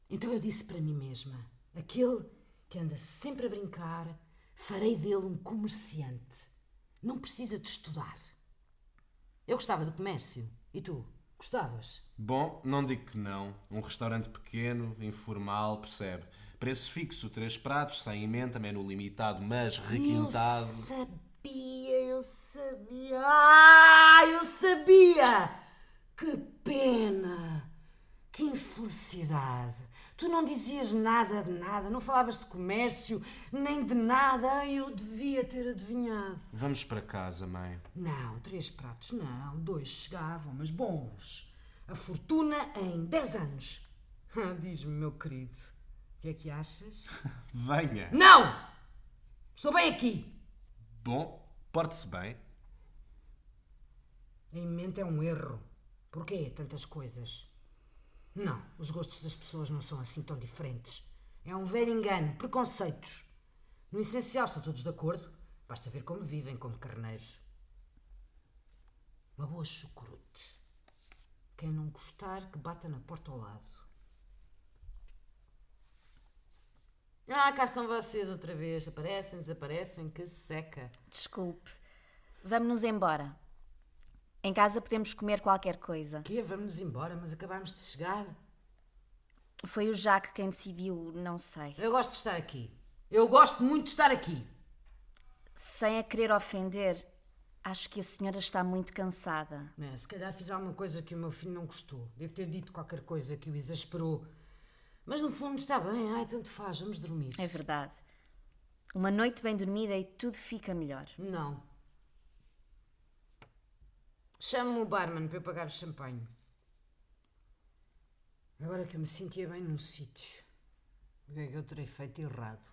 Então eu disse para mim mesma: aquele que anda sempre a brincar, farei dele um comerciante. Não precisa de estudar. Eu gostava do comércio. E tu? Gostavas? Bom, não digo que não. Um restaurante pequeno, informal, percebe? Preço fixo, três pratos, sem emenda, menu limitado, mas requintado. Eu sabia, eu sabia. Ah, eu sabia! Que pena! Que infelicidade! Tu não dizias nada de nada, não falavas de comércio, nem de nada. Eu devia ter adivinhado. Vamos para casa, mãe. Não, três pratos não, dois chegavam, mas bons. A fortuna em dez anos. Ah, Diz-me, meu querido, o que é que achas? Venha. Não! Estou bem aqui. Bom, porte-se bem. Em mente é um erro. Porquê tantas coisas? Não, os gostos das pessoas não são assim tão diferentes. É um velho engano, preconceitos. No essencial estão todos de acordo. Basta ver como vivem como carneiros. Uma boa chucrute. Quem não gostar, que bata na porta ao lado. Ah, cá estão vocês outra vez. Aparecem, desaparecem, que seca. Desculpe. Vamos-nos embora. Em casa podemos comer qualquer coisa. Quê? Vamos embora, mas acabámos de chegar. Foi o Jacques quem decidiu, não sei. Eu gosto de estar aqui. Eu gosto muito de estar aqui. Sem a querer ofender, acho que a senhora está muito cansada. É, se calhar fiz alguma coisa que o meu filho não gostou. Devo ter dito qualquer coisa que o exasperou. Mas no fundo está bem. Ai, tanto faz. Vamos dormir. É verdade. Uma noite bem dormida e tudo fica melhor. Não. Chame-me o barman para eu pagar o champanhe. Agora que eu me sentia bem num sítio, o que é que eu terei feito errado?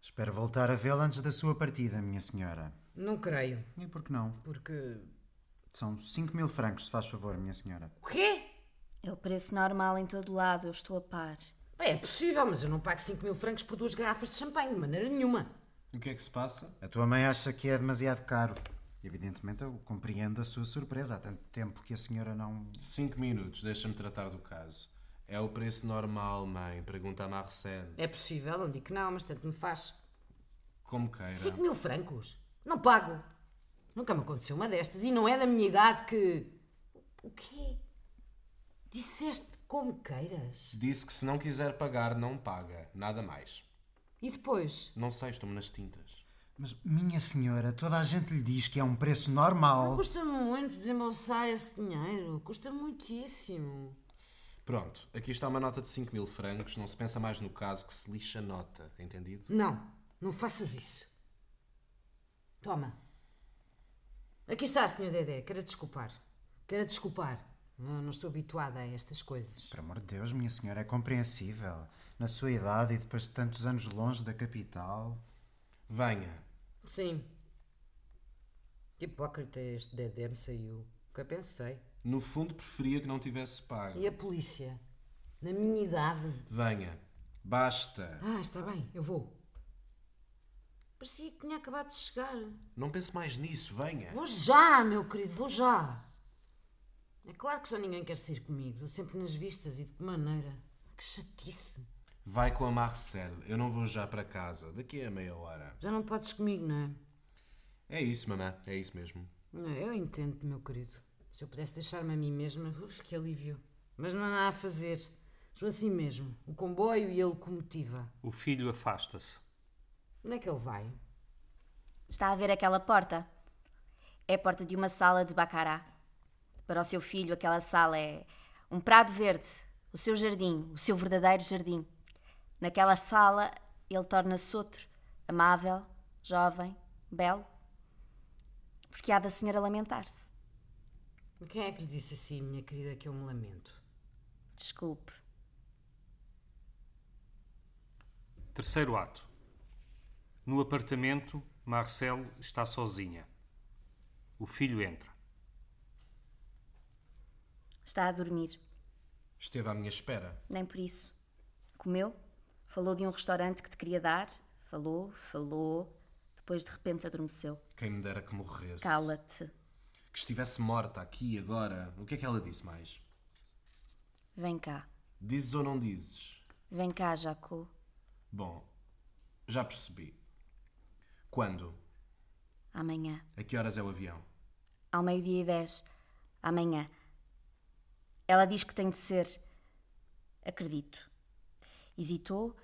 Espero voltar a vê-la antes da sua partida, minha senhora. Não creio, E por que não? porque. São 5 mil francos, se faz favor, minha senhora. O quê? É o preço normal em todo lado, eu estou a par. Bem, é possível, mas eu não pago 5 mil francos por duas garrafas de champanhe, de maneira nenhuma. O que é que se passa? A tua mãe acha que é demasiado caro. Evidentemente, eu compreendo a sua surpresa. Há tanto tempo que a senhora não. Cinco minutos, deixa-me tratar do caso. É o preço normal, mãe. Pergunta a Marcel. É possível, não digo que não, mas tanto me faz. Como queira. 5 mil francos? Não pago. Nunca me aconteceu uma destas e não é da minha idade que. O quê? Disseste como queiras. Disse que se não quiser pagar, não paga. Nada mais. E depois? Não sei, estou-me nas tintas. Mas, minha senhora, toda a gente lhe diz que é um preço normal. Custa-me muito desembolsar esse dinheiro. Custa muitíssimo. Pronto, aqui está uma nota de 5 mil francos. Não se pensa mais no caso que se lixa a nota. Entendido? Não, não faças isso. Toma. Aqui está, Sr. Dedé. Quero desculpar. Quero desculpar. Eu não estou habituada a estas coisas. Por amor de Deus, minha senhora, é compreensível. Na sua idade e depois de tantos anos longe da capital. Venha. Sim. Que hipócrita este Dedé me saiu. Nunca pensei. No fundo, preferia que não tivesse pago. E a polícia? Na minha idade? Venha. Basta. Ah, está bem, eu vou. Parecia que tinha acabado de chegar. Não pense mais nisso. Venha. Vou já, meu querido, vou já. É claro que já ninguém quer sair comigo. Sempre nas vistas e de que maneira. Que chatice. Vai com a Marcel. Eu não vou já para casa. Daqui a meia hora. Já não podes comigo, não é? É isso, mamã. É isso mesmo. Não, eu entendo, meu querido. Se eu pudesse deixar-me a mim mesma, uf, que alívio. Mas não há nada a fazer. Sou assim mesmo. O comboio e a locomotiva. O filho afasta-se. Onde é que ele vai? Está a ver aquela porta? É a porta de uma sala de bacará. Para o seu filho, aquela sala é um prado verde, o seu jardim, o seu verdadeiro jardim. Naquela sala, ele torna-se outro, amável, jovem, belo. Porque há da senhora lamentar-se. Quem é que lhe disse assim, minha querida, que eu me lamento? Desculpe. Terceiro ato. No apartamento, Marcel está sozinha. O filho entra. Está a dormir. Esteve à minha espera. Nem por isso. Comeu, falou de um restaurante que te queria dar, falou, falou, depois de repente adormeceu. Quem me dera que morresse. Cala-te. Que estivesse morta aqui, agora. O que é que ela disse mais? Vem cá. Dizes ou não dizes? Vem cá, Jaco. Bom, já percebi. Quando? Amanhã. A que horas é o avião? Ao meio-dia e dez. Amanhã. Ela diz que tem de ser. Acredito. Hesitou,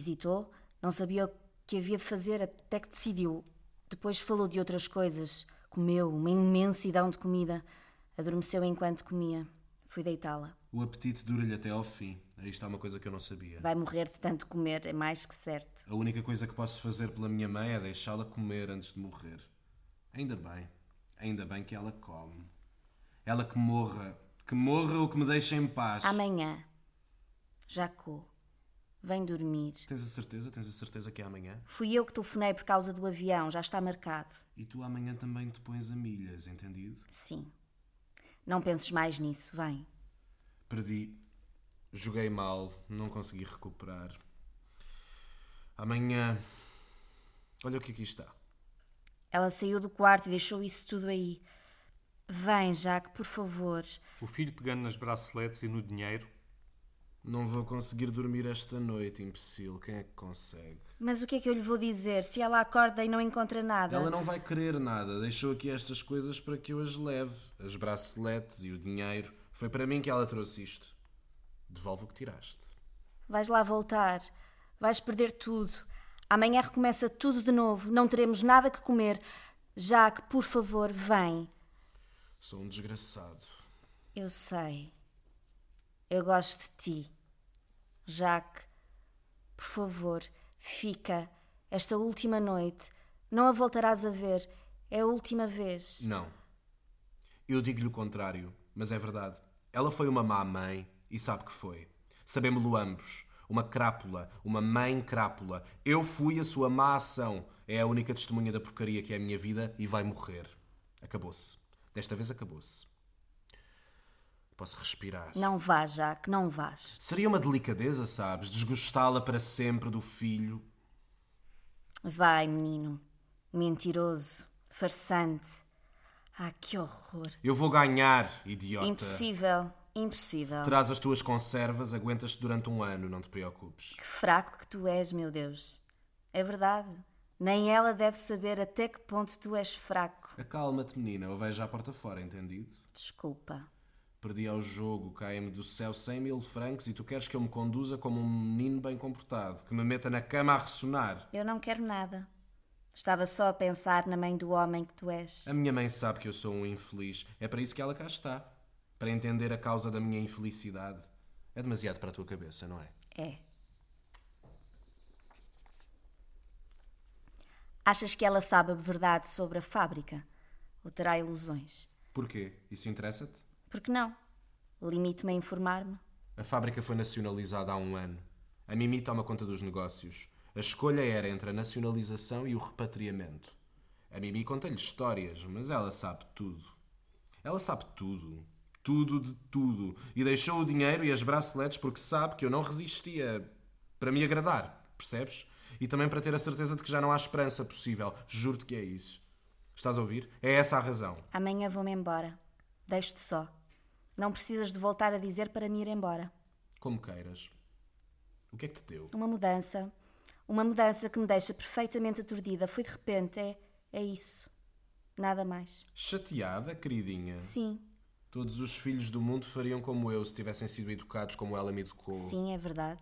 hesitou, não sabia o que havia de fazer até que decidiu. Depois falou de outras coisas. Comeu uma imensidão de comida. Adormeceu enquanto comia. Fui deitá-la. O apetite dura-lhe até ao fim. Aí está uma coisa que eu não sabia. Vai morrer de tanto comer, é mais que certo. A única coisa que posso fazer pela minha mãe é deixá-la comer antes de morrer. Ainda bem. Ainda bem que ela come. Ela que morra. Que morra ou que me deixe em paz. Amanhã. Jaco. Vem dormir. Tens a certeza? Tens a certeza que é amanhã? Fui eu que telefonei por causa do avião, já está marcado. E tu amanhã também te pões a milhas, entendido? Sim. Não penses mais nisso, vem. Perdi. Joguei mal. Não consegui recuperar. Amanhã. Olha o que aqui está. Ela saiu do quarto e deixou isso tudo aí. Vem, Jaque, por favor. O filho pegando nas braceletes e no dinheiro. Não vou conseguir dormir esta noite, imbecil. Quem é que consegue? Mas o que é que eu lhe vou dizer se ela acorda e não encontra nada? Ela não vai querer nada. Deixou aqui estas coisas para que eu as leve. As braceletes e o dinheiro. Foi para mim que ela trouxe isto. Devolve o que tiraste. Vais lá voltar. Vais perder tudo. Amanhã recomeça tudo de novo. Não teremos nada que comer. Jaque, por favor, vem. Sou um desgraçado. Eu sei. Eu gosto de ti. Jaque, por favor, fica. Esta última noite, não a voltarás a ver. É a última vez. Não. Eu digo-lhe o contrário, mas é verdade. Ela foi uma má mãe e sabe que foi. Sabemos-lo ambos. Uma crápula, uma mãe crápula. Eu fui a sua má ação. É a única testemunha da porcaria que é a minha vida e vai morrer. Acabou-se. Desta vez acabou-se. Posso respirar. Não vás, Jacques, não vás. Seria uma delicadeza, sabes? Desgostá-la para sempre do filho. Vai, menino. Mentiroso. Farsante. Ah, que horror. Eu vou ganhar, idiota. Impossível. Impossível. Traz as tuas conservas, aguentas-te durante um ano, não te preocupes. Que fraco que tu és, meu Deus. É verdade. Nem ela deve saber até que ponto tu és fraco. Acalma-te, menina, eu vejo à porta fora, entendido? Desculpa. Perdi ao jogo, caem-me do céu cem mil francos e tu queres que eu me conduza como um menino bem comportado, que me meta na cama a ressonar. Eu não quero nada. Estava só a pensar na mãe do homem que tu és. A minha mãe sabe que eu sou um infeliz. É para isso que ela cá está. Para entender a causa da minha infelicidade. É demasiado para a tua cabeça, não é? É. Achas que ela sabe a verdade sobre a fábrica? Ou terá ilusões? Porquê? Isso interessa-te? Por que não? Limito-me a informar-me. A fábrica foi nacionalizada há um ano. A Mimi toma conta dos negócios. A escolha era entre a nacionalização e o repatriamento. A Mimi conta-lhe histórias, mas ela sabe tudo. Ela sabe tudo. Tudo de tudo. E deixou o dinheiro e as braceletes porque sabe que eu não resistia para me agradar, percebes? E também para ter a certeza de que já não há esperança possível. Juro-te que é isso. Estás a ouvir? É essa a razão. Amanhã vou-me embora. Deixo-te só. Não precisas de voltar a dizer para me ir embora. Como queiras. O que é que te deu? Uma mudança. Uma mudança que me deixa perfeitamente aturdida. Foi de repente. É, é isso. Nada mais. Chateada, queridinha? Sim. Todos os filhos do mundo fariam como eu se tivessem sido educados como ela me educou. Sim, é verdade.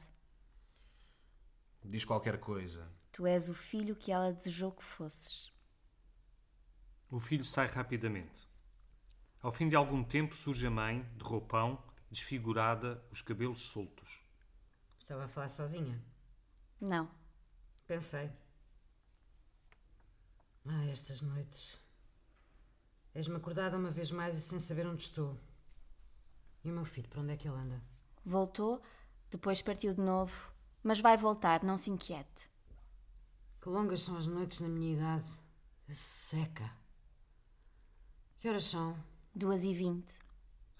Diz qualquer coisa. Tu és o filho que ela desejou que fosses. O filho sai rapidamente. Ao fim de algum tempo surge a mãe, de roupão, desfigurada, os cabelos soltos. Estava a falar sozinha. Não. Pensei. Ah, estas noites. És-me acordada uma vez mais e sem saber onde estou. E o meu filho, para onde é que ele anda? Voltou, depois partiu de novo, mas vai voltar, não se inquiete. Que longas são as noites na minha idade. Seca. Que horas são? Duas e vinte.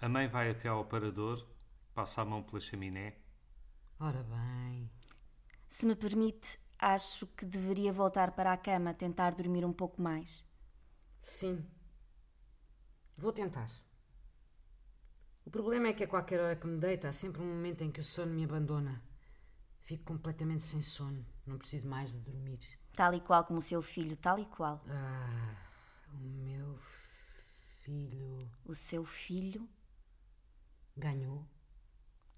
A mãe vai até ao aparador, passa a mão pela chaminé. Ora bem. Se me permite, acho que deveria voltar para a cama, tentar dormir um pouco mais. Sim. Vou tentar. O problema é que a qualquer hora que me deito há sempre um momento em que o sono me abandona. Fico completamente sem sono. Não preciso mais de dormir. Tal e qual como o seu filho, tal e qual. Ah, o meu filho O seu filho? ganhou.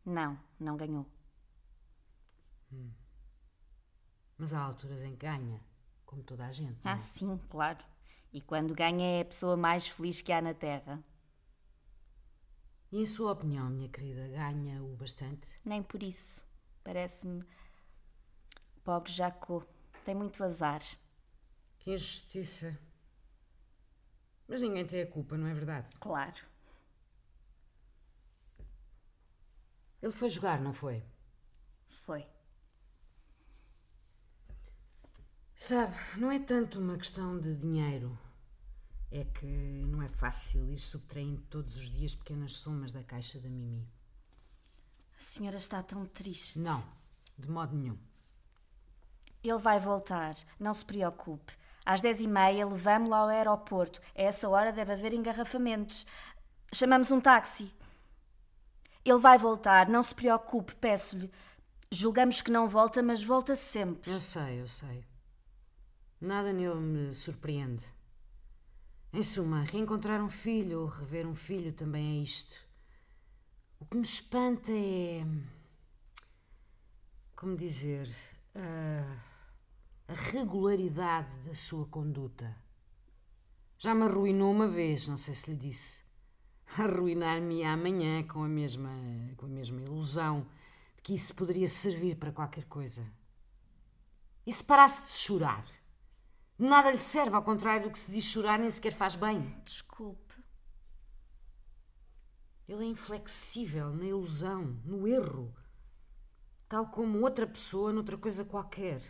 Não, não ganhou. Mas há alturas em que ganha, como toda a gente. não Ah, é? sim, claro. E quando ganha é a pessoa mais feliz que há na Terra. E em sua opinião, minha querida, ganha o bastante? Nem por isso. Parece-me. Pobre Jacó. Tem muito azar. Que injustiça. Mas ninguém tem a culpa, não é verdade? Claro. Ele foi jogar, não foi? Foi. Sabe, não é tanto uma questão de dinheiro. É que não é fácil ir subtraindo todos os dias pequenas somas da caixa da Mimi. A senhora está tão triste. Não, de modo nenhum. Ele vai voltar. Não se preocupe. Às dez e meia levamo-lo ao aeroporto. A essa hora deve haver engarrafamentos. Chamamos um táxi. Ele vai voltar. Não se preocupe, peço-lhe. Julgamos que não volta, mas volta sempre. Eu sei, eu sei. Nada nele me surpreende. Em suma, reencontrar um filho ou rever um filho também é isto. O que me espanta é. Como dizer. a, a regularidade da sua conduta. Já me arruinou uma vez, não sei se lhe disse. Arruinar-me amanhã com a mesma, com a mesma ilusão de que isso poderia servir para qualquer coisa. E se parasse de chorar? Nada lhe serve, ao contrário do que se diz chorar, nem sequer faz bem. Desculpe. Ele é inflexível na ilusão, no erro. Tal como outra pessoa noutra coisa qualquer.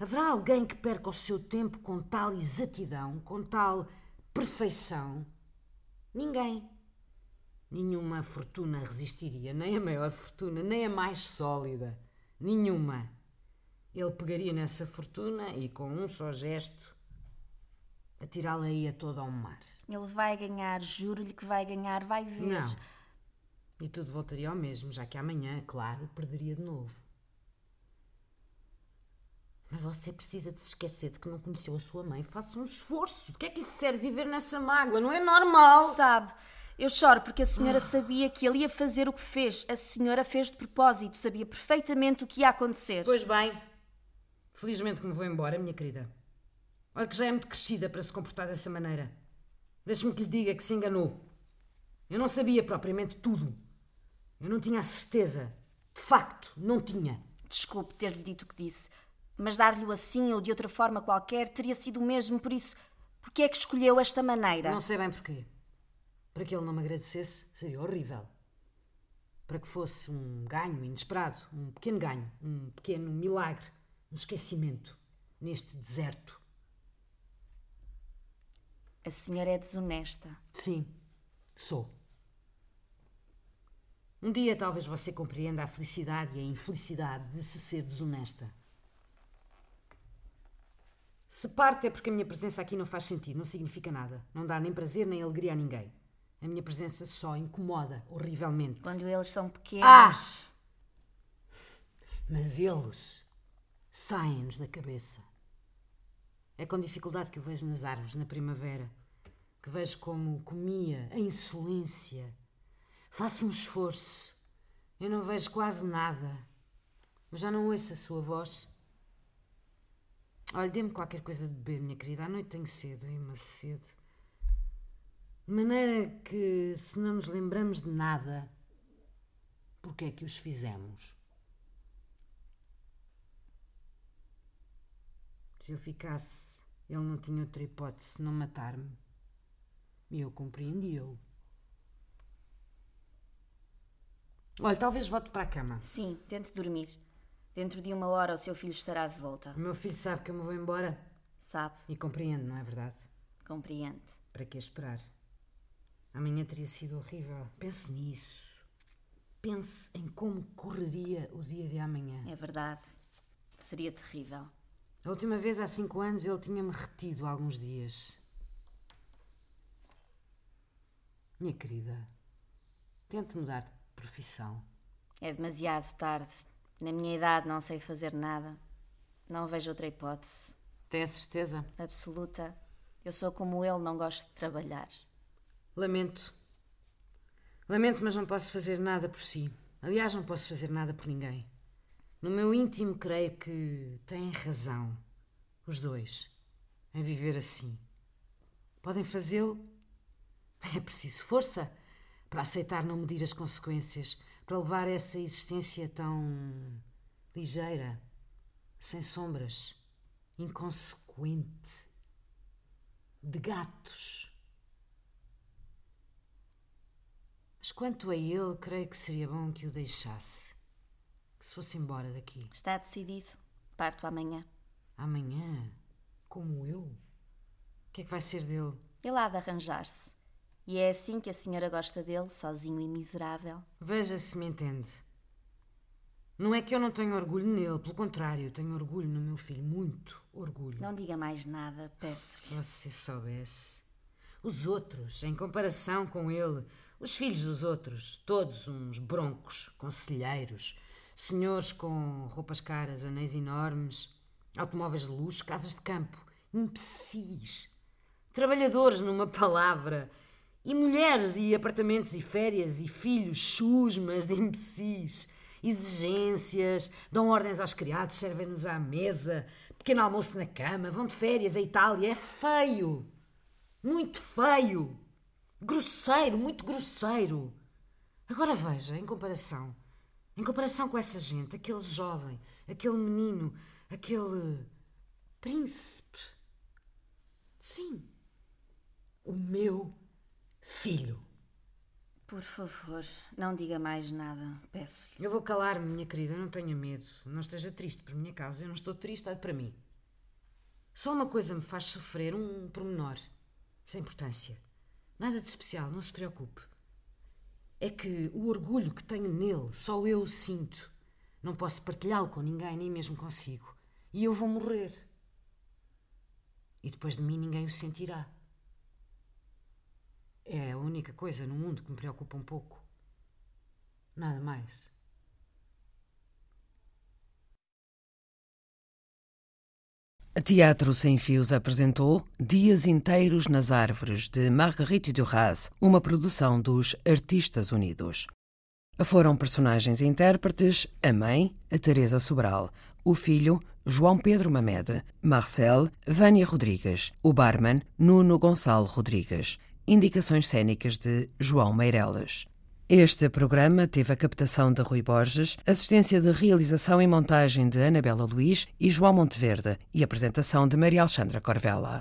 Haverá alguém que perca o seu tempo com tal exatidão, com tal perfeição? Ninguém. Nenhuma fortuna resistiria, nem a maior fortuna, nem a mais sólida. Nenhuma. Ele pegaria nessa fortuna e, com um só gesto, atirá-la-ia toda ao mar. Ele vai ganhar, juro-lhe que vai ganhar, vai ver. Não. E tudo voltaria ao mesmo, já que amanhã, claro, perderia de novo. Mas você precisa de se esquecer de que não conheceu a sua mãe. Faça um esforço. De que é que lhe serve viver nessa mágoa? Não é normal. Sabe, eu choro porque a senhora sabia que ele ia fazer o que fez. A senhora fez de propósito, sabia perfeitamente o que ia acontecer. Pois bem, felizmente que me vou embora, minha querida. Olha que já é muito crescida para se comportar dessa maneira. Deixe-me que lhe diga que se enganou. Eu não sabia propriamente tudo. Eu não tinha a certeza. De facto, não tinha. Desculpe ter-lhe dito o que disse, mas dar-lhe-o assim ou de outra forma qualquer teria sido o mesmo, por isso, porque é que escolheu esta maneira? Não sei bem porquê. Para que ele não me agradecesse, seria horrível. Para que fosse um ganho inesperado, um pequeno ganho, um pequeno milagre, um esquecimento neste deserto. A senhora é desonesta. Sim, sou. Um dia talvez você compreenda a felicidade e a infelicidade de se ser desonesta. Se parte é porque a minha presença aqui não faz sentido, não significa nada. Não dá nem prazer nem alegria a ninguém. A minha presença só incomoda horrivelmente. Quando eles são pequenos. Ah! Mas eles saem-nos da cabeça. É com dificuldade que eu vejo nas árvores na primavera, que vejo como comia a insolência. Faço um esforço. Eu não vejo quase nada. Mas já não ouço a sua voz. Olha, dê-me qualquer coisa de beber, minha querida. À noite tenho cedo, é uma sede. De maneira que, se não nos lembramos de nada, porque é que os fizemos? Se eu ficasse, ele não tinha outra hipótese senão matar-me. E eu compreendi-o. Olha, talvez volte para a cama. Sim, tente dormir. Dentro de uma hora o seu filho estará de volta. O meu filho sabe que eu me vou embora Sabe, e compreende, não é verdade? compreende. Para que esperar? Amanhã teria sido horrível. Pense nisso. Pense em como correria o dia de amanhã. É verdade. Seria terrível. A última vez, há cinco anos, ele tinha-me retido alguns dias. Minha querida, tente mudar de profissão. É demasiado tarde. Na minha idade não sei fazer nada. Não vejo outra hipótese. Tem a certeza? Absoluta. Eu sou como ele, não gosto de trabalhar. Lamento. Lamento, mas não posso fazer nada por si. Aliás, não posso fazer nada por ninguém. No meu íntimo, creio que têm razão, os dois, em viver assim. Podem fazê-lo. É preciso força para aceitar não medir as consequências, para levar essa existência tão ligeira, sem sombras, inconsequente, de gatos. Mas quanto a ele, creio que seria bom que o deixasse. Que se fosse embora daqui. Está decidido. Parto amanhã. Amanhã? Como eu? O que é que vai ser dele? Ele há de arranjar-se. E é assim que a senhora gosta dele, sozinho e miserável. Veja se me entende. Não é que eu não tenho orgulho nele, pelo contrário, eu tenho orgulho no meu filho, muito orgulho. Não diga mais nada, peço. Se você soubesse. Os outros, em comparação com ele, os filhos dos outros, todos uns broncos, conselheiros, senhores com roupas caras, anéis enormes, automóveis de luxo, casas de campo, imbecis, trabalhadores numa palavra, e mulheres e apartamentos e férias e filhos chusmas de imbecis, exigências, dão ordens aos criados, servem-nos à mesa, pequeno almoço na cama, vão de férias à Itália, é feio, muito feio. Grosseiro, muito grosseiro. Agora veja, em comparação, em comparação com essa gente, aquele jovem, aquele menino, aquele príncipe. Sim, o meu filho. Por favor, não diga mais nada, peço-lhe. Eu vou calar-me, minha querida, não tenha medo. Não esteja triste por minha causa. Eu não estou triste, olhe para mim. Só uma coisa me faz sofrer, um pormenor. Sem importância. Nada de especial, não se preocupe. É que o orgulho que tenho nele, só eu o sinto. Não posso partilhá-lo com ninguém, nem mesmo consigo. E eu vou morrer. E depois de mim ninguém o sentirá. É a única coisa no mundo que me preocupa um pouco. Nada mais. A Teatro Sem Fios apresentou Dias Inteiros nas Árvores, de Marguerite Duras, uma produção dos Artistas Unidos. Foram personagens e intérpretes a mãe, a Teresa Sobral, o filho, João Pedro Mamed, Marcel, Vânia Rodrigues, o barman, Nuno Gonçalo Rodrigues. Indicações cênicas de João Meireles. Este programa teve a captação de Rui Borges, assistência de realização e montagem de Anabela Luiz e João Monteverde e apresentação de Maria Alexandra Corvella.